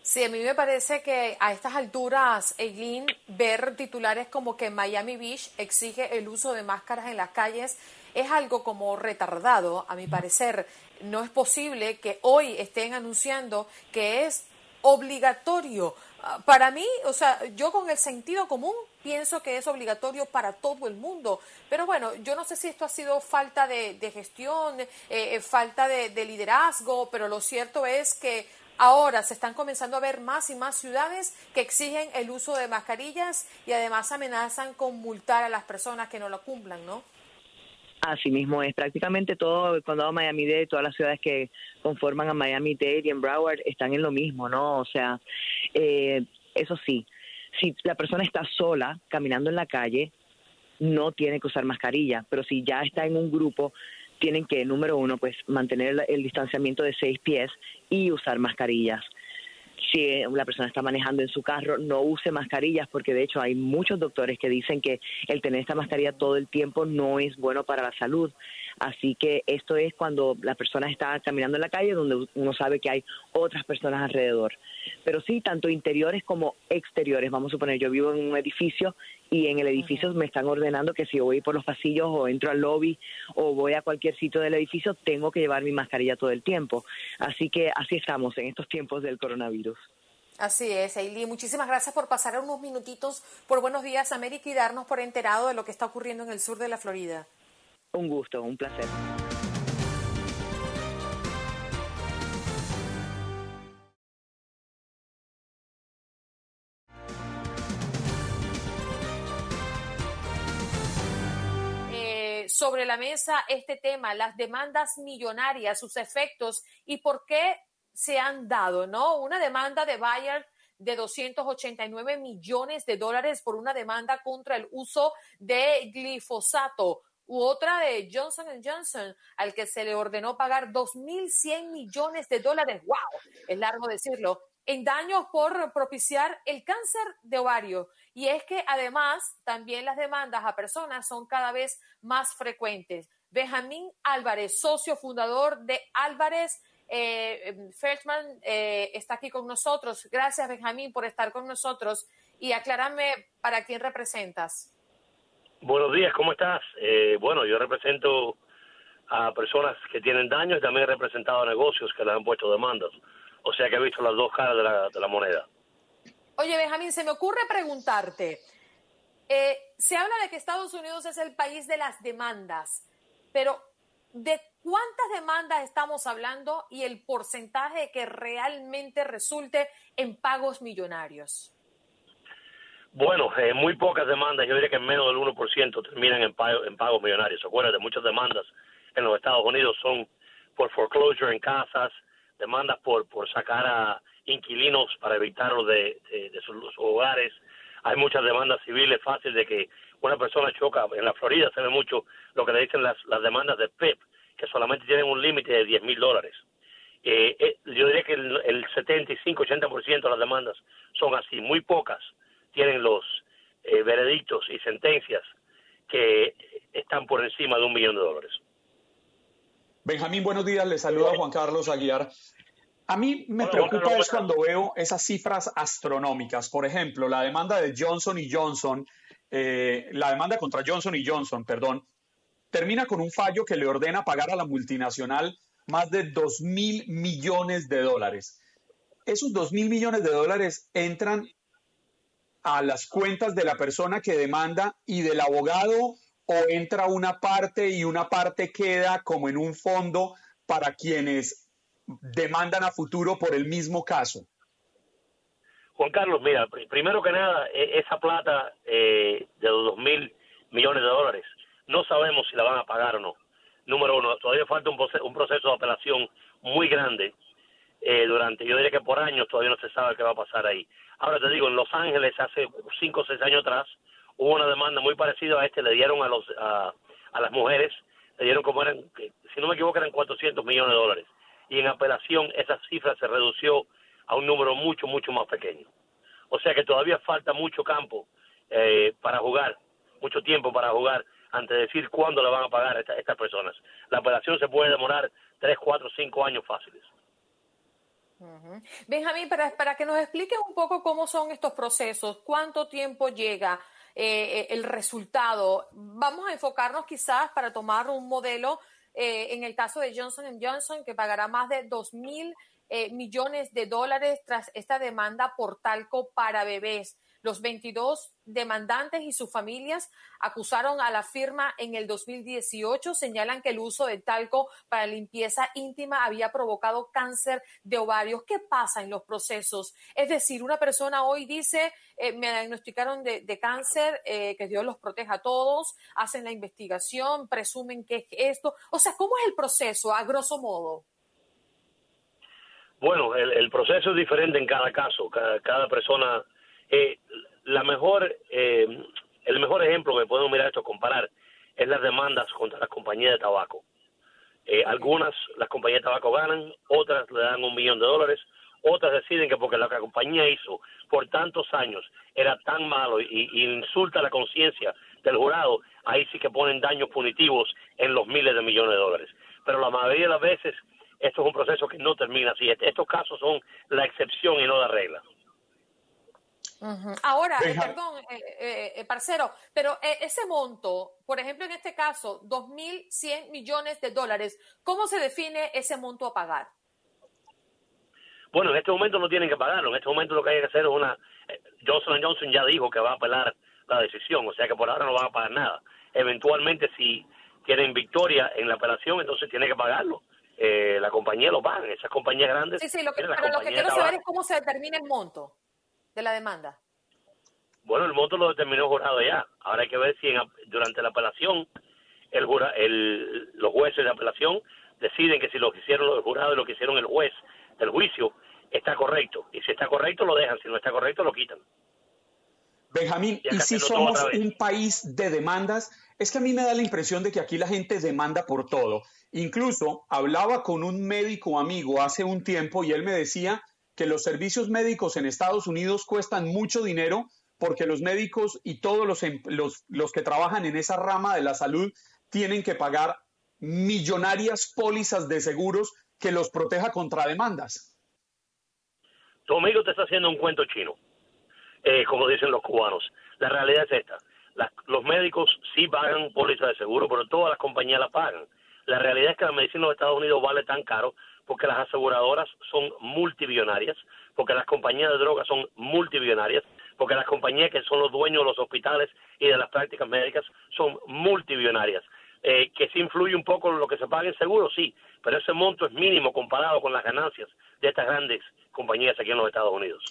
Sí, a mí me parece que a estas alturas, Eileen, ver titulares como que Miami Beach exige el uso de máscaras en las calles es algo como retardado, a mi parecer. No es posible que hoy estén anunciando que es obligatorio. Ah, para mí, o sea, yo con el sentido común pienso que es obligatorio para todo el mundo. Pero bueno, yo no sé si esto ha sido falta de, gestión, eh, eh, falta de, de liderazgo, pero lo cierto es que Ahora se están comenzando a ver más y más ciudades que exigen el uso de mascarillas y además amenazan con multar a las personas que no lo cumplan, ¿no? Así mismo es, prácticamente todo el condado Miami-Dade, todas las ciudades que conforman a Miami-Dade y en Broward están en lo mismo, ¿no? O sea, eh, eso sí, si la persona está sola caminando en la calle, no tiene que usar mascarilla, pero si ya está en un grupo, tienen que, número uno, pues mantener el distanciamiento de seis pies y usar mascarillas si la persona está manejando en su carro, no use mascarillas, porque de hecho hay muchos doctores que dicen que el tener esta mascarilla todo el tiempo no es bueno para la salud. Así que esto es cuando la persona está caminando en la calle donde uno sabe que hay otras personas alrededor. Pero sí, tanto interiores como exteriores. Vamos a suponer, yo vivo en un edificio y en el edificio me están ordenando que si voy por los pasillos o entro al lobby o voy a cualquier sitio del edificio, tengo que llevar mi mascarilla todo el tiempo. Así que así estamos en estos tiempos del coronavirus. Así es, Eileen. Muchísimas gracias por pasar unos minutitos por Buenos Días América y darnos por enterado de lo que está ocurriendo en el sur de la Florida. Un gusto, un placer. sobre la mesa este tema, las demandas millonarias, sus efectos y por qué se han dado, ¿no? Una demanda de Bayer de 289 millones de dólares por una demanda contra el uso de glifosato u otra de Johnson Johnson, al que se le ordenó pagar 2.100 millones de dólares. ¡Wow! Es largo decirlo. En daños por propiciar el cáncer de ovario. Y es que además también las demandas a personas son cada vez más frecuentes. Benjamín Álvarez, socio fundador de Álvarez eh, Feldman, eh, está aquí con nosotros. Gracias, Benjamín, por estar con nosotros. Y aclárame para quién representas. Buenos días, ¿cómo estás? Eh, bueno, yo represento a personas que tienen daños y también he representado a negocios que les han puesto demandas. O sea que he visto las dos caras de la, de la moneda. Oye, Benjamín, se me ocurre preguntarte, eh, se habla de que Estados Unidos es el país de las demandas, pero de ¿Cuántas demandas estamos hablando y el porcentaje que realmente resulte en pagos millonarios? Bueno, eh, muy pocas demandas, yo diría que menos del 1% terminan en, en pagos millonarios. Acuérdate, muchas demandas en los Estados Unidos son por foreclosure en casas, demandas por, por sacar a inquilinos para evitarlos de, sus, hogares. Hay muchas demandas civiles fáciles de que una persona choca. En la Florida se ve mucho lo que le dicen las, las demandas de PIP, que solamente tienen un límite de 10 mil dólares. Eh, eh, yo diría que el, el 75-80% de las demandas son así, muy pocas tienen los eh, veredictos y sentencias que están por encima de un millón de dólares. Benjamín, buenos días. Le saluda Juan Carlos Aguiar. A mí me preocupa es cuando veo esas cifras astronómicas. Por ejemplo, la demanda de Johnson y Johnson, eh, la demanda contra Johnson y Johnson, perdón, termina con un fallo que le ordena pagar a la multinacional más de 2 mil millones de dólares. Esos 2 mil millones de dólares entran a las cuentas de la persona que demanda y del abogado o entra una parte y una parte queda como en un fondo para quienes demandan a futuro por el mismo caso? Juan Carlos, mira, primero que nada, e, esa plata eh, de los dos mil millones de dólares, no sabemos si la van a pagar o no. Número uno, todavía falta un, un proceso de apelación muy grande eh, durante, yo diría que por años todavía no se sabe qué va a pasar ahí. Ahora te digo, en Los Ángeles hace cinco o seis años atrás hubo una demanda muy parecida a este, le dieron a los a, las mujeres, le dieron como eran, si no me equivoco eran 400 millones de dólares. Y en apelación esa cifra se redució a un número mucho, mucho más pequeño. O sea que todavía falta mucho campo eh, para jugar, mucho tiempo para jugar antes de decir cuándo le van a pagar a estas personas. La apelación se puede demorar tres, cuatro, cinco años fáciles. Benjamín, para, para que nos explique un poco cómo son estos procesos, cuánto tiempo llega eh, eh, el resultado. Vamos a enfocarnos quizás para tomar un modelo eh, en el caso de Johnson Johnson, que pagará más de 2 mil millones de dólares tras esta demanda por talco para bebés. Los 22 demandantes y sus familias acusaron a la firma en el 2018, señalan que el uso de talco para limpieza íntima había provocado cáncer de ovarios. ¿Qué pasa en los procesos? Es decir, una persona hoy dice, eh, me diagnosticaron de, cáncer, eh, que Dios los proteja a todos, hacen la investigación, presumen que es esto. O sea, ¿cómo es el proceso a grosso modo? Bueno, el, proceso es diferente en cada caso. cada persona eh, la mejor, eh, el mejor ejemplo que podemos mirar esto, comparar, es las demandas contra las compañías de tabaco. Eh, algunas, las compañías de tabaco ganan, otras le dan un millón de dólares, otras deciden que porque la compañía hizo por tantos años era tan malo y, insulta la conciencia del jurado, ahí sí que ponen daños punitivos en los miles de millones de dólares. Pero la mayoría de las veces esto es un proceso que no termina así. Estos casos son la excepción y no la regla. Ahora, eh, perdón, eh, eh, parcero, pero ese monto, por ejemplo, en este caso, 2.100 millones de dólares, ¿cómo se define ese monto a pagar? Bueno, en este momento no tienen que pagarlo. En este momento lo que hay que hacer es una... Johnson Johnson ya dijo que va a apelar la decisión, o sea que por ahora no van a pagar nada. Eventualmente, si tienen victoria en la apelación, entonces tiene que pagarlo. la compañía lo paga, esas compañías grandes. Sí, sí, lo que, pero lo que quiero saber es cómo se determina el monto de la demanda? Bueno, el monto lo determinó el jurado ya. Ahora hay que ver si durante la apelación el, jura, el los jueces de apelación deciden que si lo que hicieron los jurados y lo que hicieron el juez del juicio está correcto. Y si está correcto, lo dejan. Si no está correcto, lo quitan. Benjamín, y, si somos un país de demandas, es que a mí me da la impresión de que aquí la gente demanda por todo. Incluso hablaba con un médico amigo hace un tiempo y él me decía que los servicios médicos en Estados Unidos cuestan mucho dinero porque los médicos y todos los, em, los, los que trabajan en esa rama de la salud tienen que pagar millonarias pólizas de seguros que los proteja contra demandas. Tu amigo te está haciendo un cuento chino, eh, como dicen los cubanos. La realidad es esta. los médicos sí pagan pólizas de seguro, pero todas las compañías la pagan. La realidad es que la medicina en los Estados Unidos vale tan caro porque las aseguradoras son multibillonarias, porque las compañías de drogas son multibillonarias, porque las compañías que son los dueños de los hospitales y de las prácticas médicas son multibillonarias. Eh, que sí influye un poco en lo que se paga en seguro, sí, pero ese monto es mínimo comparado con las ganancias de estas grandes compañías aquí en los Estados Unidos.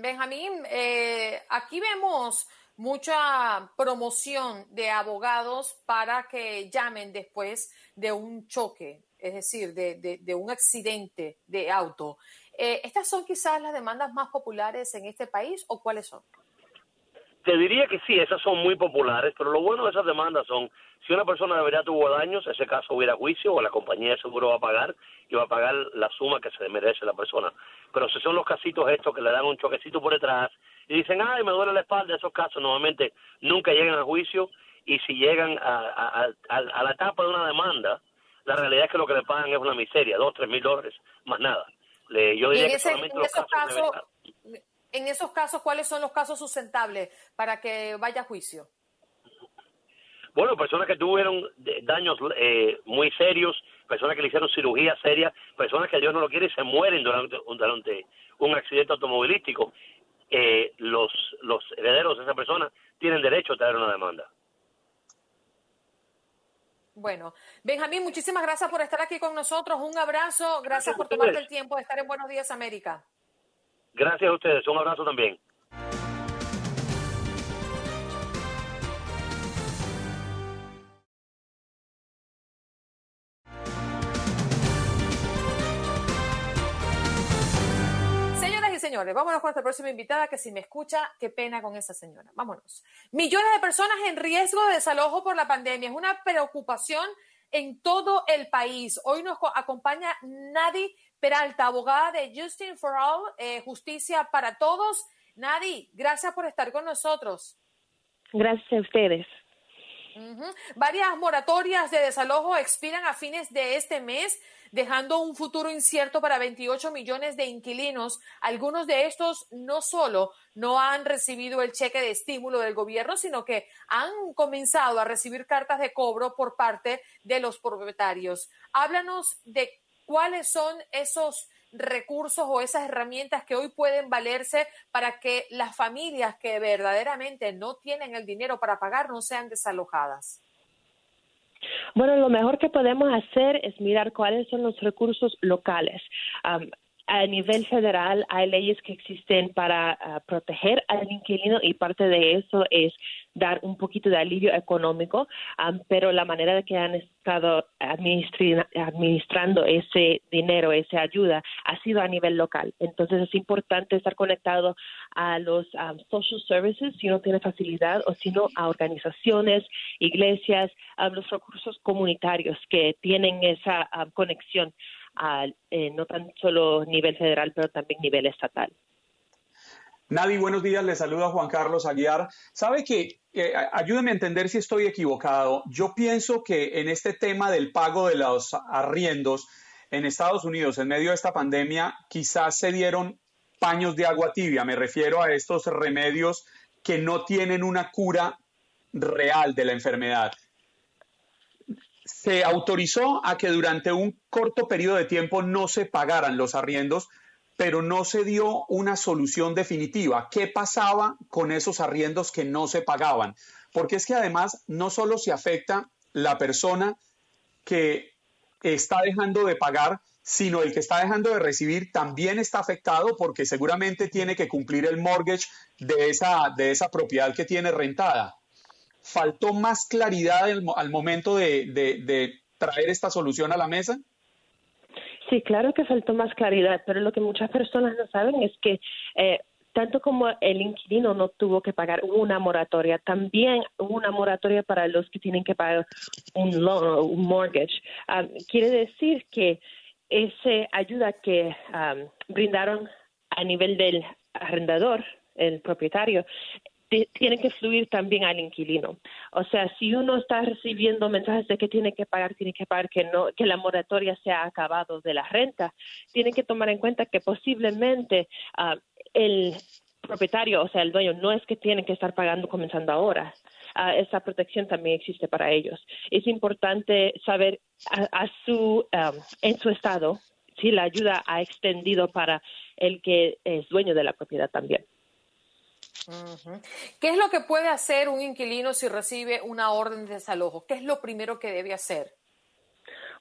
Benjamín, eh, aquí vemos mucha promoción de abogados para que llamen después de un choque, es decir, de, un accidente de auto. Eh, ¿Estas son quizás las demandas más populares en este país o cuáles son? Te diría que sí, esas son muy populares, pero lo bueno de esas demandas son, si una persona de verdad tuvo daños, ese caso hubiera juicio o la compañía de seguro va a pagar y va a pagar la suma que se merece la persona. Pero si son los casitos estos que le dan un choquecito por detrás y dicen, ay, me duele la espalda, esos casos normalmente nunca llegan a juicio y si llegan a, a la etapa de una demanda, la realidad es que lo que le pagan es una miseria, dos, tres mil dólares, más nada. Le, yo diría que solamente los casos en esos casos, ¿cuáles son los casos sustentables para que vaya a juicio? Bueno, personas que tuvieron daños eh, muy serios, personas que le hicieron cirugía seria, personas que Dios no lo quiere y se mueren durante, durante un accidente automovilístico. Eh, los, los herederos de esa persona tienen derecho a traer una demanda. Bueno, Benjamín, muchísimas gracias por estar aquí con nosotros. Un abrazo. Gracias por tomarte el tiempo de estar en Buenos Días América. Gracias a ustedes. Un abrazo también. Señores, vámonos con nuestra próxima invitada, que si me escucha, qué pena con esa señora. Vámonos. Millones de personas en riesgo de desalojo por la pandemia. Es una preocupación en todo el país. Hoy nos acompaña Nadie Peralta, abogada de Justin for All, eh, Justicia para Todos. Nadi, gracias por estar con nosotros. Gracias a ustedes. Varias moratorias de desalojo expiran a fines de este mes, dejando un futuro incierto para 28 millones de inquilinos. Algunos de estos no solo no han recibido el cheque de estímulo del gobierno, sino que han comenzado a recibir cartas de cobro por parte de los propietarios. Háblanos de cuáles son esos recursos o esas herramientas que hoy pueden valerse para que las familias que verdaderamente no tienen el dinero para pagar no sean desalojadas? Bueno, lo mejor que podemos hacer es mirar cuáles son los recursos locales. a nivel federal hay leyes que existen para ah, proteger al inquilino y parte de eso es dar un poquito de alivio económico, pero la manera de que han estado administrando ese dinero, esa ayuda, ha sido a nivel local. Entonces es importante estar conectado a los social services si uno tiene facilidad o si no a organizaciones, iglesias, a los recursos comunitarios que tienen esa conexión a eh, no tan solo nivel federal, pero también nivel estatal. Nadie, buenos días. Le saluda Juan Carlos Aguiar. Sabe que, ayúdeme a entender si estoy equivocado. Yo pienso que en este tema del pago de los arriendos en Estados Unidos en medio de esta pandemia, quizás se dieron paños de agua tibia. Me refiero a estos remedios que no tienen una cura real de la enfermedad. Se autorizó a que durante un corto periodo de tiempo no se pagaran los arriendos pero no se dio una solución definitiva. ¿Qué pasaba con esos arriendos que no se pagaban? Porque es que además no solo se afecta la persona que está dejando de pagar, sino el que está dejando de recibir también está afectado porque seguramente tiene que cumplir el mortgage de esa, de esa propiedad que tiene rentada. ¿Faltó más claridad al, momento de traer esta solución a la mesa? Sí, claro que faltó más claridad, pero lo que muchas personas no saben es que eh, tanto como el inquilino no tuvo que pagar una moratoria, también una moratoria para los que tienen que pagar un loan, un mortgage. Um, quiere decir que esa ayuda que um, brindaron a nivel del arrendador, el propietario, tiene que fluir también al inquilino. O sea, si uno está recibiendo mensajes de que tiene que pagar, tiene que pagar que no, que la moratoria se ha acabado de la renta, tiene que tomar en cuenta que posiblemente ah, el propietario, o sea, el dueño, no es que tiene que estar pagando comenzando ahora. Uh, esa protección también existe para ellos. Es importante saber a, su, en su estado si la ayuda ha extendido para el que es dueño de la propiedad también. ¿Qué es lo que puede hacer un inquilino si recibe una orden de desalojo? ¿Qué es lo primero que debe hacer?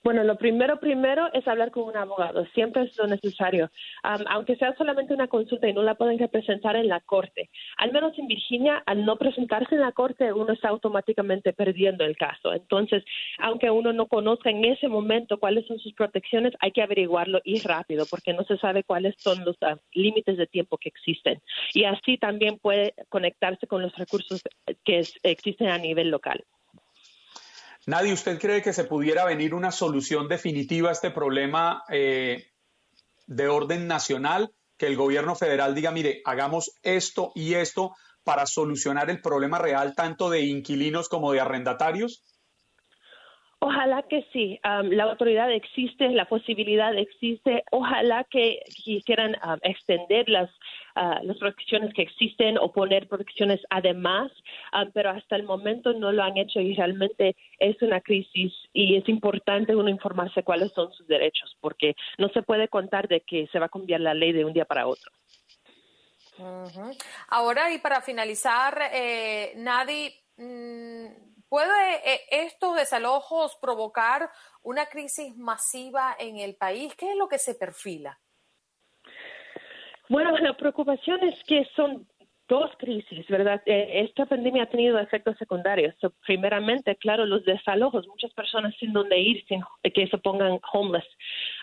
Bueno, lo primero, primero es hablar con un abogado. Siempre es lo necesario. aunque sea solamente una consulta y no la pueden representar en la corte. Al menos en Virginia, al no presentarse en la corte, uno está automáticamente perdiendo el caso. Entonces, aunque uno no conozca en ese momento cuáles son sus protecciones, hay que averiguarlo y rápido, porque no se sabe cuáles son los ah, límites de tiempo que existen. Y así también puede conectarse con los recursos que existen a nivel local. Nadie, ¿usted cree que se pudiera venir una solución definitiva a este problema eh, de orden nacional? Que el gobierno federal diga, mire, hagamos esto y esto para solucionar el problema real tanto de inquilinos como de arrendatarios? Ojalá que sí. la autoridad existe, la posibilidad existe. Ojalá que quisieran extender las, uh, las protecciones que existen o poner protecciones además, pero hasta el momento no lo han hecho y realmente es una crisis y es importante uno informarse cuáles son sus derechos, porque no se puede contar de que se va a cambiar la ley de un día para otro. Ahora, y para finalizar, eh, Nadie. Mm, ¿Puede eh, estos desalojos provocar una crisis masiva en el país? ¿Qué es lo que se perfila? Bueno, la preocupación es que son dos crisis, ¿verdad? Eh, esta pandemia ha tenido efectos secundarios. primeramente, claro, los desalojos, muchas personas sin donde ir, que se pongan homeless.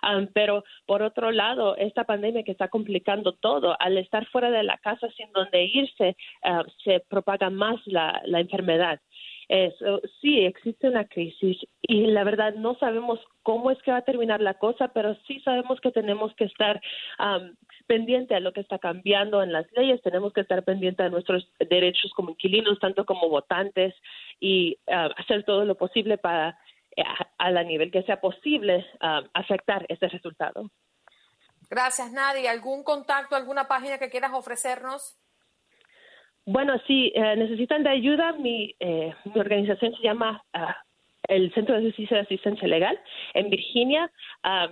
Um, pero por otro lado, esta pandemia que está complicando todo, al estar fuera de la casa sin donde irse, uh, se propaga más la enfermedad. Eso, sí, existe una crisis y la verdad no sabemos cómo es que va a terminar la cosa, pero sí sabemos que tenemos que estar um, pendiente a lo que está cambiando en las leyes, tenemos que estar pendiente a nuestros derechos como inquilinos, tanto como votantes, y hacer todo lo posible para, eh, a, la nivel que sea posible, afectar este resultado. Gracias, Nadia. ¿Algún contacto, alguna página que quieras ofrecernos? Bueno, si eh, necesitan de ayuda, mi, eh, mi organización se llama ah, el Centro de Justicia y Asistencia Legal en Virginia. Ah,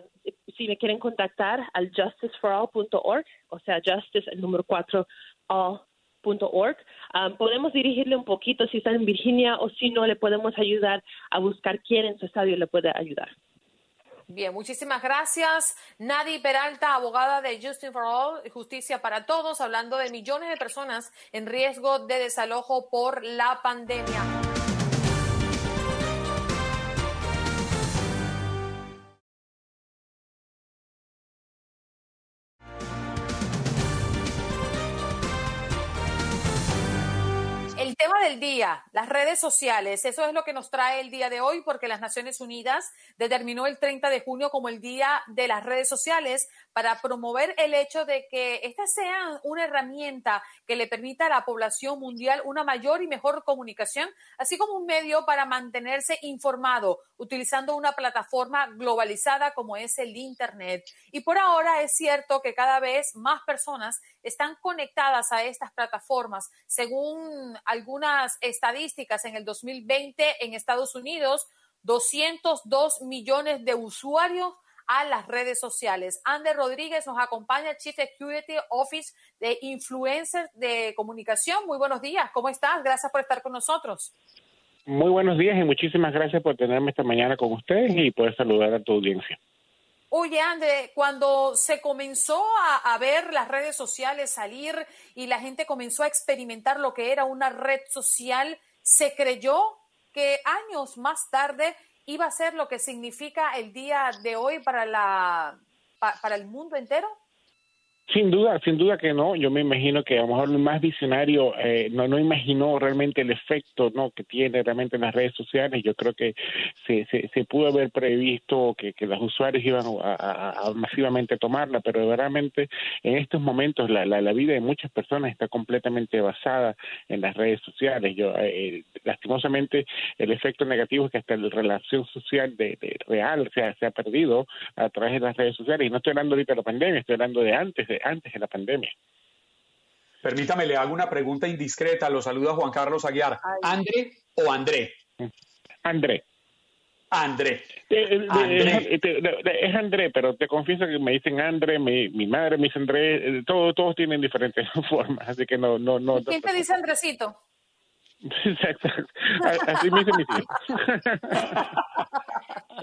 si me quieren contactar al justiceforall.org, o sea, justice el número 4 all.org, ah, podemos dirigirle un poquito si está en Virginia o si no, le podemos ayudar a buscar quién en su estadio le puede ayudar. Bien, muchísimas gracias. Nadi Peralta, abogada de Justice for All, Justicia para Todos, hablando de millones de personas en riesgo de desalojo por la pandemia. Del día, las redes sociales. Eso es lo que nos trae el día de hoy porque las Naciones Unidas determinó el 30 de junio como el Día de las Redes Sociales para promover el hecho de que estas sean una herramienta que le permita a la población mundial una mayor y mejor comunicación, así como un medio para mantenerse informado utilizando una plataforma globalizada como es el Internet. Y por ahora es cierto que cada vez más personas están conectadas a estas plataformas. Según algunas estadísticas, en el 2020 en Estados Unidos, 202 millones de usuarios a las redes sociales. Ander Rodríguez nos acompaña, Chief Security Office de Influencers de Comunicación. Muy buenos días, ¿cómo estás? Gracias por estar con nosotros. Muy buenos días y muchísimas gracias por tenerme esta mañana con ustedes y poder saludar a tu audiencia. Oye, André, cuando se comenzó a, ver las redes sociales salir y la gente comenzó a experimentar lo que era una red social, se creyó que años más tarde iba a ser lo que significa el día de hoy para, la, para el mundo entero. Sin duda, sin duda que no. Yo me imagino que a lo mejor el más visionario eh, no, no imaginó realmente el efecto ¿no? que tiene realmente en las redes sociales. Yo creo que se, se, pudo haber previsto que, que los usuarios iban a, masivamente tomarla, pero realmente en estos momentos la, la, vida de muchas personas está completamente basada en las redes sociales. Yo, eh, lastimosamente, el efecto negativo es que hasta la relación social de, real se ha perdido a través de las redes sociales. Y no estoy hablando ahorita de la pandemia, estoy hablando de antes de antes de la pandemia. Permítame, le hago una pregunta indiscreta. Lo saluda Juan Carlos Aguiar. ¿André o André? André. André. Eh, es André, pero te confieso que me dicen André, mi, mi madre me dice André, todos, todos tienen diferentes formas, así que no, no, no. ¿Quién te dice Andresito? Exacto. Así me dice mi tío.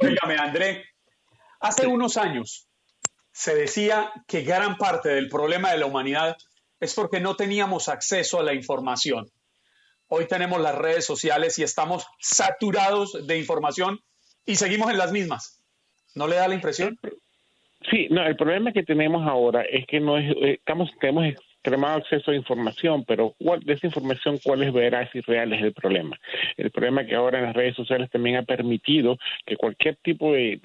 Dígame, André, hace unos años se decía que gran parte del problema de la humanidad es porque no teníamos acceso a la información. Hoy tenemos las redes sociales y estamos saturados de información y seguimos en las mismas. ¿No le da la impresión? Sí, no, el problema que tenemos ahora es que no es, eh, estamos, tenemos extremado acceso a información, pero de esa información cuál es veraz y real es el problema. El problema es que ahora en las redes sociales también ha permitido que cualquier tipo de,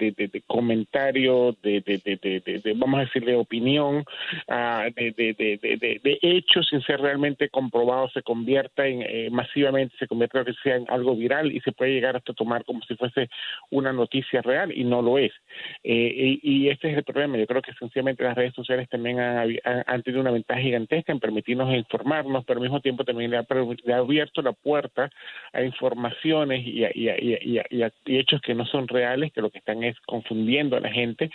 comentario, de, vamos a decirle opinión, uh, de, hechos sin ser realmente comprobado se convierta en eh, masivamente, se convierta en algo viral y se puede llegar hasta tomar como si fuese una noticia real y no lo es. Eh, y, este es el problema. Yo creo que sencillamente las redes sociales también han, tenido una ventaja gigante en permitirnos informarnos, pero al mismo tiempo también le ha, abierto la puerta a informaciones y a, hechos que no son reales, que lo que están es confundiendo a la gente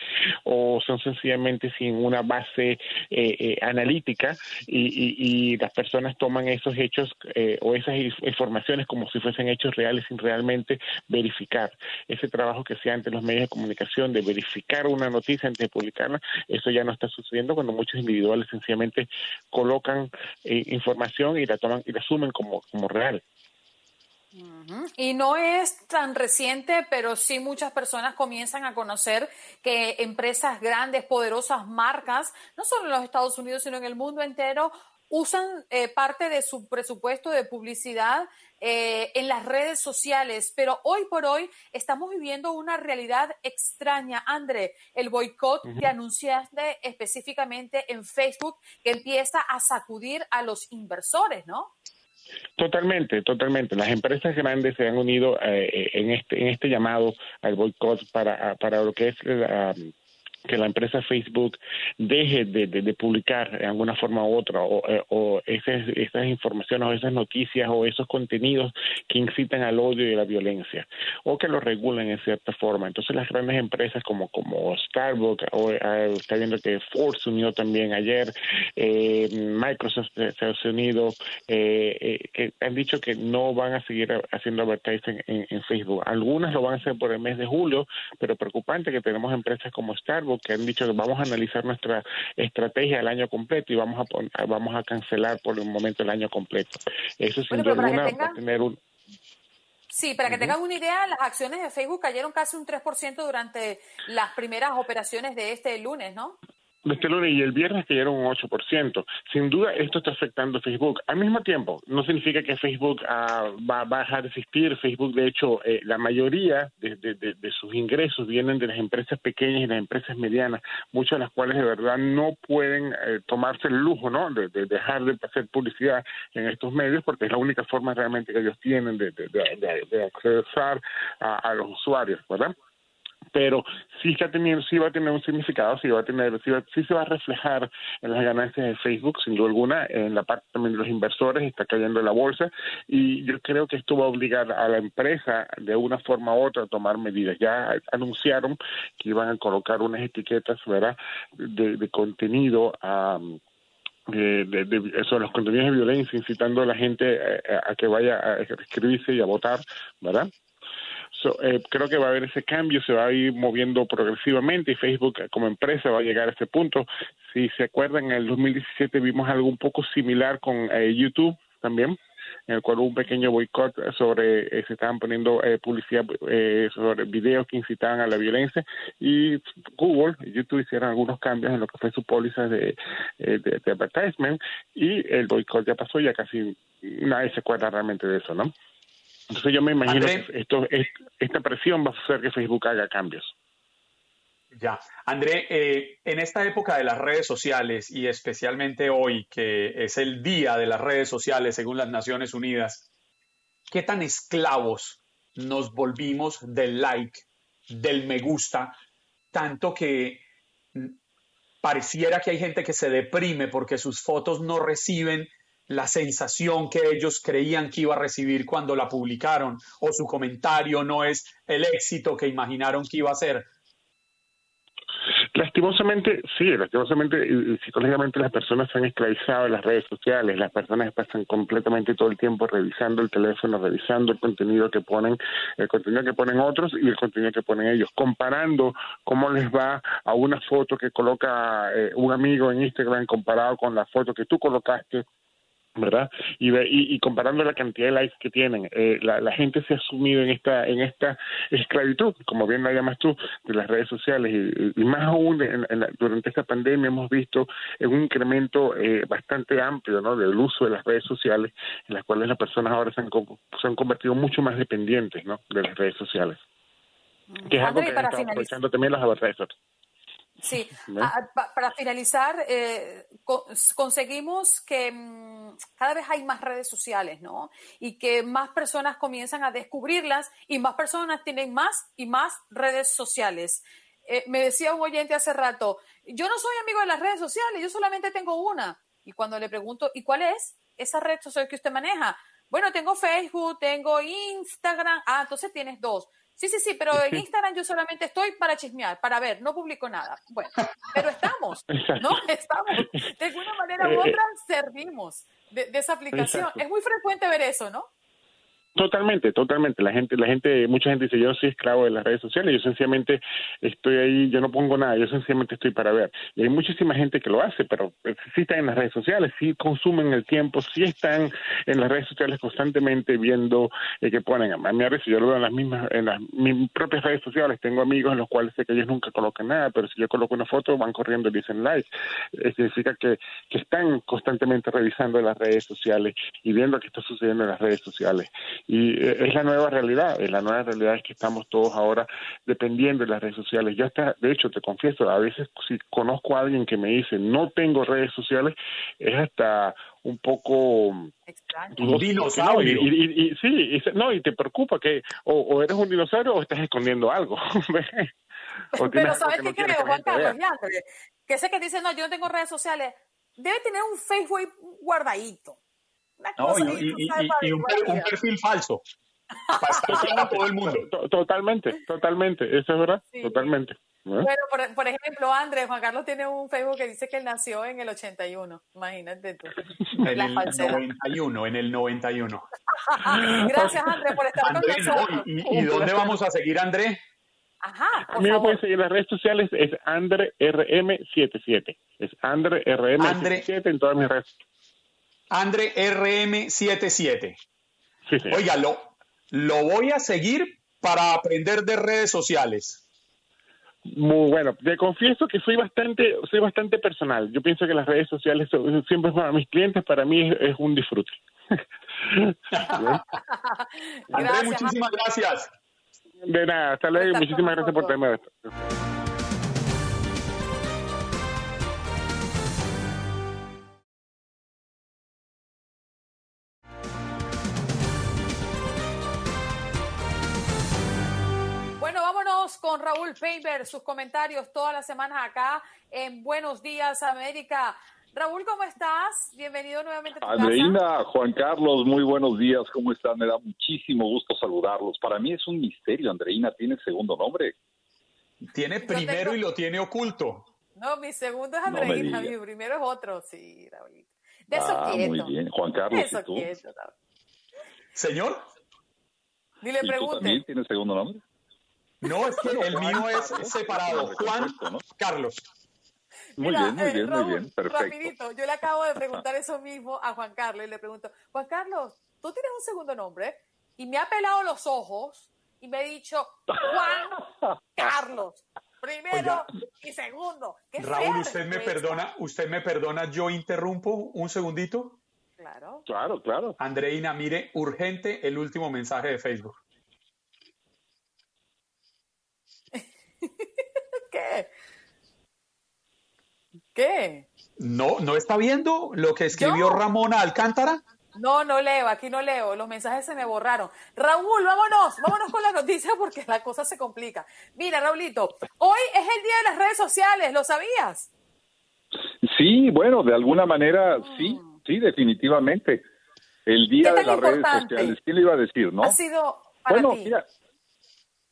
o son sencillamente sin una base eh, eh, analítica y, las personas toman esos hechos eh, o esas informaciones como si fuesen hechos reales sin realmente verificar. Ese trabajo que hace ante los medios de comunicación de verificar una noticia antes de publicarla, eso ya no está sucediendo cuando muchos individuales sencillamente colocan eh, información y la toman y la asumen como, como real. Y no es tan reciente, pero sí muchas personas comienzan a conocer que empresas grandes, poderosas marcas, no solo en los Estados Unidos, sino en el mundo entero, usan eh, parte de su presupuesto de publicidad eh, en las redes sociales, pero hoy por hoy estamos viviendo una realidad extraña. André, el boicot que anunciaste específicamente en Facebook que empieza a sacudir a los inversores, ¿no? Totalmente, totalmente. Las empresas grandes se han unido eh, en este en este llamado al boicot para para lo que es la que la empresa Facebook deje de, publicar de alguna forma u otra o, eh, esas, esas, informaciones o esas noticias o esos contenidos que incitan al odio y la violencia o que lo regulen en cierta forma. Entonces las grandes empresas como, como Starbucks, o, eh, está viendo que Ford se unió también ayer, eh, Microsoft se ha unido, que han dicho que no van a seguir haciendo advertising en Facebook. Algunas lo van a hacer por el mes de julio, pero preocupante que tenemos empresas como Starbucks que han dicho que vamos a analizar nuestra estrategia el año completo y vamos a vamos a cancelar por un momento el año completo. Eso sin duda alguna va a tener un Sí, para que tengan una idea, las acciones de Facebook cayeron casi un 3% durante las primeras operaciones de este lunes, ¿no? Este lunes y el viernes cayeron un 8%. Sin duda esto está afectando a Facebook. Al mismo tiempo, no significa que Facebook ah, va, a dejar de existir. Facebook, de hecho, eh, la mayoría de, sus ingresos vienen de las empresas pequeñas y las empresas medianas, muchas de las cuales de verdad no pueden eh, tomarse el lujo ¿no? de, dejar de hacer publicidad en estos medios porque es la única forma realmente que ellos tienen de, accesar a, a los usuarios, ¿verdad? Pero sí está teniendo, sí va a tener un significado, sí va a tener, sí, se va a reflejar en las ganancias de Facebook, sin duda alguna, en la parte también de los inversores, está cayendo en la bolsa, y yo creo que esto va a obligar a la empresa de una forma u otra a tomar medidas. Ya anunciaron que iban a colocar unas etiquetas, ¿verdad?, de, contenido a de, de, eso, los contenidos de violencia, incitando a la gente a, a que vaya a escribirse y a votar, ¿verdad? Eh, creo que va a haber ese cambio, se va a ir moviendo progresivamente y Facebook eh, como empresa va a llegar a este punto. Si se acuerdan, en el 2017 vimos algo un poco similar con eh, YouTube también en el cual hubo un pequeño boicot sobre, se estaban poniendo publicidad sobre videos que incitaban a la violencia y Google y YouTube hicieron algunos cambios en lo que fue su póliza de, de, advertisement y el boicot ya pasó, ya casi nadie se acuerda realmente de eso, ¿no? Entonces yo me imagino que esto, esta presión va a hacer que Facebook haga cambios. Ya. André, eh, en esta época de las redes sociales y especialmente hoy, que es el día de las redes sociales según las Naciones Unidas, ¿qué tan esclavos nos volvimos del like, del me gusta, tanto que pareciera que hay gente que se deprime porque sus fotos no reciben la sensación que ellos creían que iba a recibir cuando la publicaron o su comentario no es el éxito que imaginaron que iba a ser. Lastimosamente, sí, lastimosamente y, psicológicamente las personas se han esclavizado en las redes sociales, las personas pasan completamente todo el tiempo revisando el teléfono, revisando el contenido que ponen, el contenido que ponen otros y el contenido que ponen ellos, comparando cómo les va a una foto que coloca eh, un amigo en Instagram comparado con la foto que tú colocaste ¿verdad? Y, y, comparando la cantidad de likes que tienen, eh, la, gente se ha sumido en esta en esta esclavitud, como bien la llamas tú, de las redes sociales y, más aún durante esta pandemia hemos visto un incremento eh, bastante amplio, ¿no? Del uso de las redes sociales, en las cuales las personas ahora se han, se han convertido mucho más dependientes, ¿no? De las redes sociales. Que es algo que están aprovechando también las advertisers. Sí, para finalizar, eh, conseguimos que cada vez hay más redes sociales, ¿no? Y que más personas comienzan a descubrirlas y más personas tienen más y más redes sociales. Eh, me decía un oyente hace rato, yo no soy amigo de las redes sociales, yo solamente tengo una. Y cuando le pregunto, ¿y cuál es esa red social que usted maneja? Bueno, tengo Facebook, tengo Instagram. Ah, entonces tienes dos. Sí, sí, sí, pero en Instagram yo solamente estoy para chismear, para ver, no publico nada. Bueno, pero estamos, ¿no? Estamos. De alguna manera u eh, otra servimos de, esa aplicación. Es muy frecuente ver eso, ¿no? Totalmente, totalmente. La gente, la gente, mucha gente dice, yo soy esclavo de las redes sociales, yo sencillamente estoy ahí, yo no pongo nada, yo sencillamente estoy para ver. Y hay muchísima gente que lo hace, pero sí están en las redes sociales, sí consumen el tiempo, sí están en las redes sociales constantemente viendo eh, que ponen. A mí a veces yo lo veo en las mismas, en las mis propias redes sociales, tengo amigos en los cuales sé que ellos nunca colocan nada, pero si yo coloco una foto van corriendo y dicen like. Eh, significa que, que están constantemente revisando las redes sociales y viendo qué está sucediendo en las redes sociales y eh, es la nueva realidad, la nueva realidad es que estamos todos ahora dependiendo de las redes sociales. Ya está, de hecho, te confieso, a veces si conozco a alguien que me dice no tengo redes sociales, es hasta un poco un dinosaurio. Y, sí, no, y te preocupa que o, eres un dinosaurio o estás escondiendo algo. Pero ¿sabes qué creo, Juan Carlos? Que sé que dice, no, yo no tengo redes sociales. Debe tener un Facebook guardadito y, un, perfil falso. Para todo el mundo. Totalmente, totalmente, eso es verdad, totalmente. ¿eh? Bueno, por, ejemplo, Andrés, Juan Carlos tiene un Facebook que dice que él nació en el 81, imagínate tú. En el 91, en el 91. Gracias, Andrés, por estar con nosotros. ¿Y, dónde vamos a seguir, Andrés? Ajá, a mí me pueden seguir en las redes sociales, es AndreRM77. Es AndreRM77 en todas mis redes Andre RM77. Oiga, lo, lo voy a seguir para aprender de redes sociales. Muy bueno, te confieso que soy bastante, soy bastante personal. Yo pienso que las redes sociales siempre para mis clientes, para mí es, un disfrute. André, muchísimas gracias. De nada, hasta luego muchísimas gracias por tenerme. Con Raúl Painter, sus comentarios todas las semanas acá en Buenos Días América. Raúl, ¿cómo estás? Bienvenido nuevamente a Andreina, Juan Carlos, muy buenos días, ¿cómo están? Me da muchísimo gusto saludarlos. Para mí es un misterio, Andreina, ¿tiene segundo nombre? Tiene primero y lo tiene oculto. No, mi segundo es Andreina, mi primero es otro, sí, Raúl. De eso ah, muy bien. Juan Carlos, ¿y tú? Señor. Dile, pregunte. ¿Tú también tienes segundo nombre? No, es que el mío es separado. Juan Carlos. Muy bien, muy bien, muy bien, perfecto. Rapidito, yo le acabo de preguntar eso mismo a Juan Carlos y le pregunto, Juan Carlos, tú tienes un segundo nombre y me ha pelado los ojos y me ha dicho Juan Carlos. Primero y segundo. Raúl, usted me perdona, usted me perdona, yo interrumpo un segundito. Claro. Claro, claro. Andreina, mire, urgente el último mensaje de Facebook. ¿Qué? ¿Qué? ¿No, ¿No está viendo lo que escribió Ramona Alcántara? No, no leo, aquí no leo, los mensajes se me borraron. Raúl, vámonos, vámonos con la noticia porque la cosa se complica. Mira, Raulito, hoy es el día de las redes sociales, ¿lo sabías? Sí, bueno, de alguna manera sí, sí, definitivamente. El día de las redes sociales, ¿quién le iba a decir, no? Ha sido para bueno, ti. mira,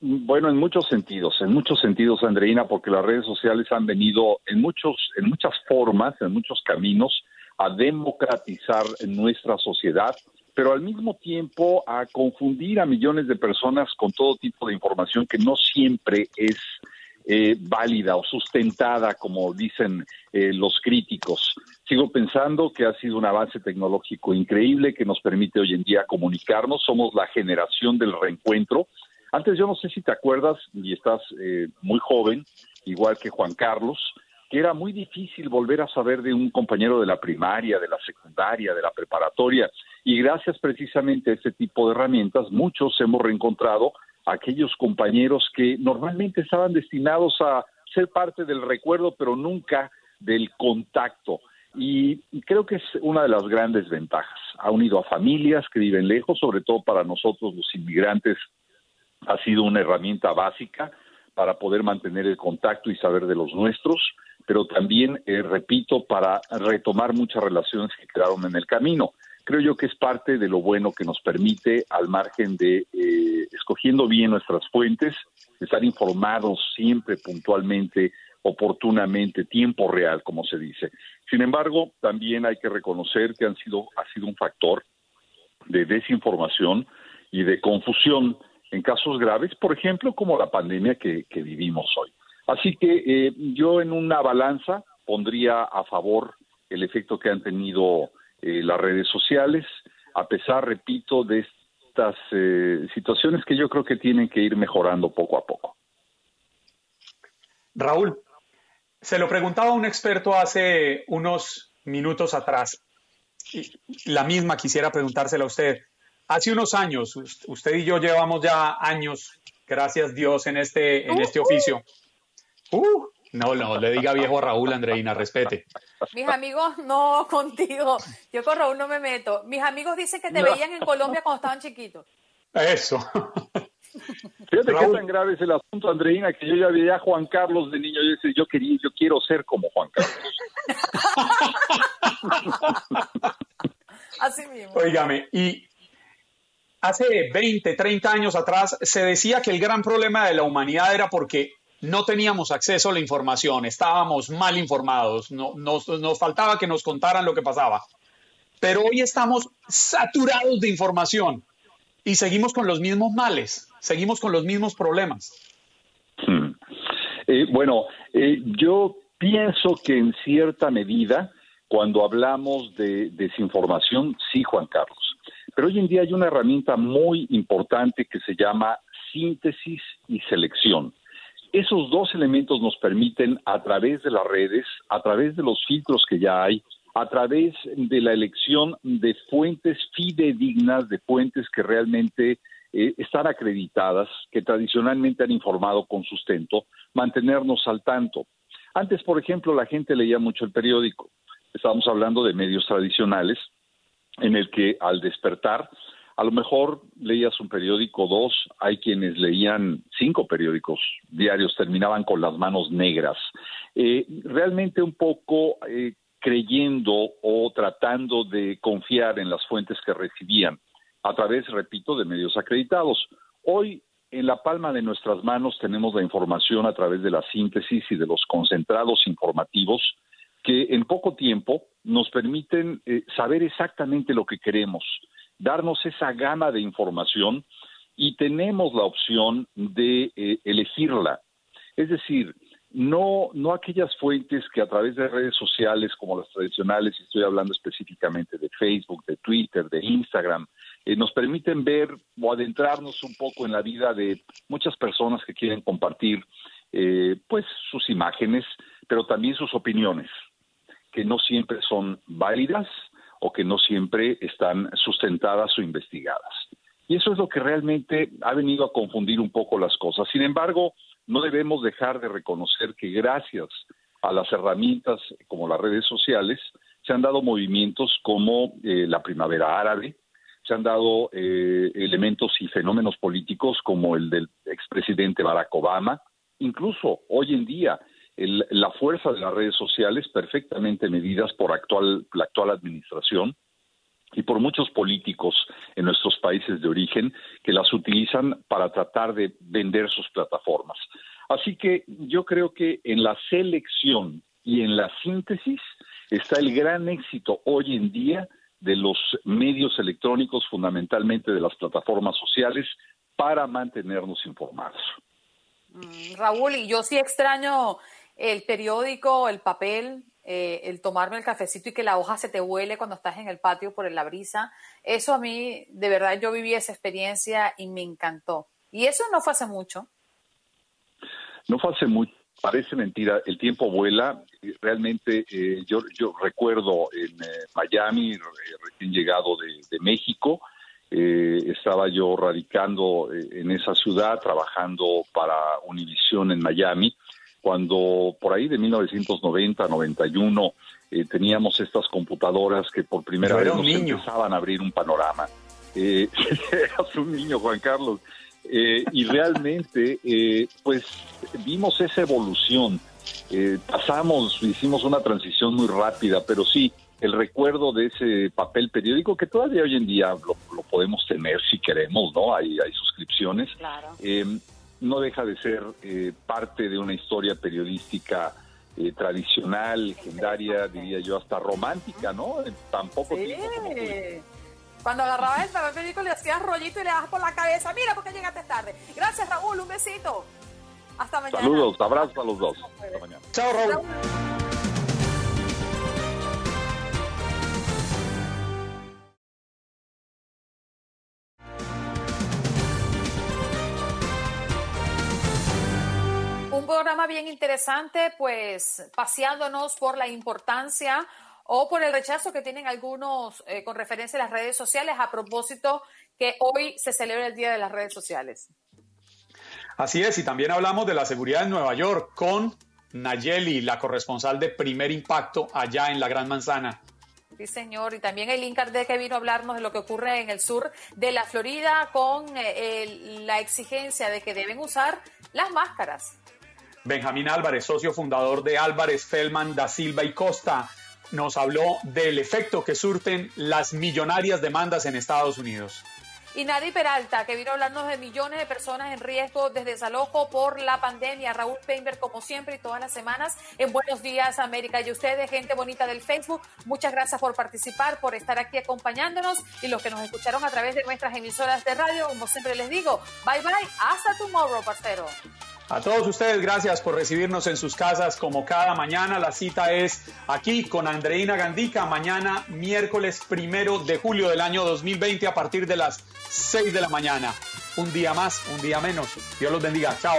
bueno, en muchos sentidos, en muchos sentidos, Andreina, porque las redes sociales han venido en muchos, en muchas formas, en muchos caminos, a democratizar nuestra sociedad, pero al mismo tiempo a confundir a millones de personas con todo tipo de información que no siempre es eh, válida o sustentada, como dicen eh, los críticos. Sigo pensando que ha sido un avance tecnológico increíble que nos permite hoy en día comunicarnos. Somos la generación del reencuentro. Antes yo no sé si te acuerdas, y estás eh, muy joven, igual que Juan Carlos, que era muy difícil volver a saber de un compañero de la primaria, de la secundaria, de la preparatoria. Y gracias precisamente a este tipo de herramientas, muchos hemos reencontrado a aquellos compañeros que normalmente estaban destinados a ser parte del recuerdo, pero nunca del contacto. Y creo que es una de las grandes ventajas. Ha unido a familias que viven lejos, sobre todo para nosotros los inmigrantes ha sido una herramienta básica para poder mantener el contacto y saber de los nuestros, pero también, eh, repito, para retomar muchas relaciones que quedaron en el camino. Creo yo que es parte de lo bueno que nos permite, al margen de eh, escogiendo bien nuestras fuentes, estar informados siempre puntualmente, oportunamente, tiempo real, como se dice. Sin embargo, también hay que reconocer que han sido, ha sido un factor de desinformación y de confusión en casos graves, por ejemplo, como la pandemia que, vivimos hoy. Así que eh, yo en una balanza pondría a favor el efecto que han tenido eh, las redes sociales, a pesar, repito, de estas eh, situaciones que yo creo que tienen que ir mejorando poco a poco. Raúl, se lo preguntaba un experto hace unos minutos atrás. La misma quisiera preguntársela a usted. Hace unos años, usted y yo llevamos ya años, gracias Dios, en este, en este oficio. Uh, no, no, le diga viejo a Raúl, Andreina, respete. Mis amigos, no contigo. Yo con Raúl no me meto. Mis amigos dicen que te No. veían en Colombia cuando estaban chiquitos. Eso. Fíjate qué tan grave es el asunto, Andreina, que yo ya veía a Juan Carlos de niño. Yo decía, yo quería, yo quiero ser como Juan Carlos. Así mismo. Óigame, y hace 20, 30 años atrás se decía que el gran problema de la humanidad era porque no teníamos acceso a la información, estábamos mal informados, no, nos, nos faltaba que nos contaran lo que pasaba. Pero hoy estamos saturados de información y seguimos con los mismos males, seguimos con los mismos problemas. Hmm. Eh, bueno, eh, yo pienso que en cierta medida, cuando hablamos de desinformación, sí, Juan Carlos. Pero hoy en día hay una herramienta muy importante que se llama síntesis y selección. Esos dos elementos nos permiten, a través de las redes, a través de los filtros que ya hay, a través de la elección de fuentes fidedignas, de fuentes que realmente eh, están acreditadas, que tradicionalmente han informado con sustento, mantenernos al tanto. Antes, por ejemplo, la gente leía mucho el periódico. Estábamos hablando de medios tradicionales, en el que al despertar, a lo mejor leías un periódico, dos, hay quienes leían cinco periódicos diarios, terminaban con las manos negras. Eh, realmente un poco eh, creyendo o tratando de confiar en las fuentes que recibían a través, repito, de medios acreditados. Hoy, en la palma de nuestras manos, tenemos la información a través de la síntesis y de los concentrados informativos que en poco tiempo nos permiten eh, saber exactamente lo que queremos, darnos esa gama de información y tenemos la opción de eh, elegirla. Es decir, no, no aquellas fuentes que a través de redes sociales como las tradicionales, y estoy hablando específicamente de Facebook, de Twitter, de Instagram, eh, nos permiten ver o adentrarnos un poco en la vida de muchas personas que quieren compartir eh, pues sus imágenes, pero también sus opiniones, que no siempre son válidas o que no siempre están sustentadas o investigadas. Y eso es lo que realmente ha venido a confundir un poco las cosas. Sin embargo, no debemos dejar de reconocer que gracias a las herramientas como las redes sociales se han dado movimientos como eh, la primavera árabe, se han dado eh, elementos y fenómenos políticos como el del expresidente Barack Obama, incluso hoy en día la fuerza de las redes sociales perfectamente medidas por actual, la actual administración y por muchos políticos en nuestros países de origen que las utilizan para tratar de vender sus plataformas. Así que yo creo que en la selección y en la síntesis está el gran éxito hoy en día de los medios electrónicos, fundamentalmente de las plataformas sociales, para mantenernos informados. Mm, Raúl, y yo sí extraño el periódico, el papel, eh, el tomarme el cafecito y que la hoja se te huele cuando estás en el patio por la brisa. Eso a mí, de verdad, yo viví esa experiencia y me encantó. Y eso no fue hace mucho. No fue hace mucho. Parece mentira, el tiempo vuela. Realmente eh, yo, yo recuerdo en eh, Miami, recién llegado de, de México, estaba yo radicando en esa ciudad, trabajando para Univision en Miami cuando por ahí de 1990, 91 eh, teníamos estas computadoras que por primera vez nos empezaban a abrir un panorama. Eh, eras un niño, Juan Carlos. Eh, y realmente, eh, pues vimos esa evolución. pasamos, hicimos una transición muy rápida, pero sí, el recuerdo de ese papel periódico que todavía hoy en día lo, podemos tener si queremos, ¿no? Hay, hay suscripciones. Claro no deja de ser eh, parte de una historia periodística eh, tradicional, legendaria, diría yo, hasta romántica, ¿no? Tampoco Cuando agarrabas el papel periódico le hacías rollito y le dabas por la cabeza. Mira, porque llegaste tarde. Gracias, Raúl. Un besito. Hasta mañana. Saludos, abrazos a los dos. Hasta mañana. Chao, Raúl. Bien interesante, pues paseándonos por la importancia o por el rechazo que tienen algunos eh, con referencia a las redes sociales a propósito que hoy se celebra el Día de las Redes Sociales. Así es, y también hablamos de la seguridad en Nueva York con Nayeli, la corresponsal de Primer Impacto allá en la Gran Manzana. Sí, señor. Y también el Kardec que vino a hablarnos de lo que ocurre en el sur de la Florida con eh, la exigencia de que deben usar las máscaras. Benjamín Álvarez, socio fundador de Álvarez, Feldman, Da Silva y Costa, nos habló del efecto que surten las millonarias demandas en Estados Unidos. Y Nadie Peralta, que vino a hablarnos de millones de personas en riesgo de desalojo por la pandemia. Raúl Peinberg, como siempre, y todas las semanas en Buenos Días América. Y ustedes, gente bonita del Facebook, muchas gracias por participar, por estar aquí acompañándonos. Y los que nos escucharon a través de nuestras emisoras de radio, como siempre les digo, bye bye, hasta tomorrow, parcero. A todos ustedes, gracias por recibirnos en sus casas como cada mañana. La cita es aquí con Andreina Gandica, mañana miércoles primero de julio del año 2020 a partir de las 6 de la mañana. Un día más, un día menos. Dios los bendiga. Chao.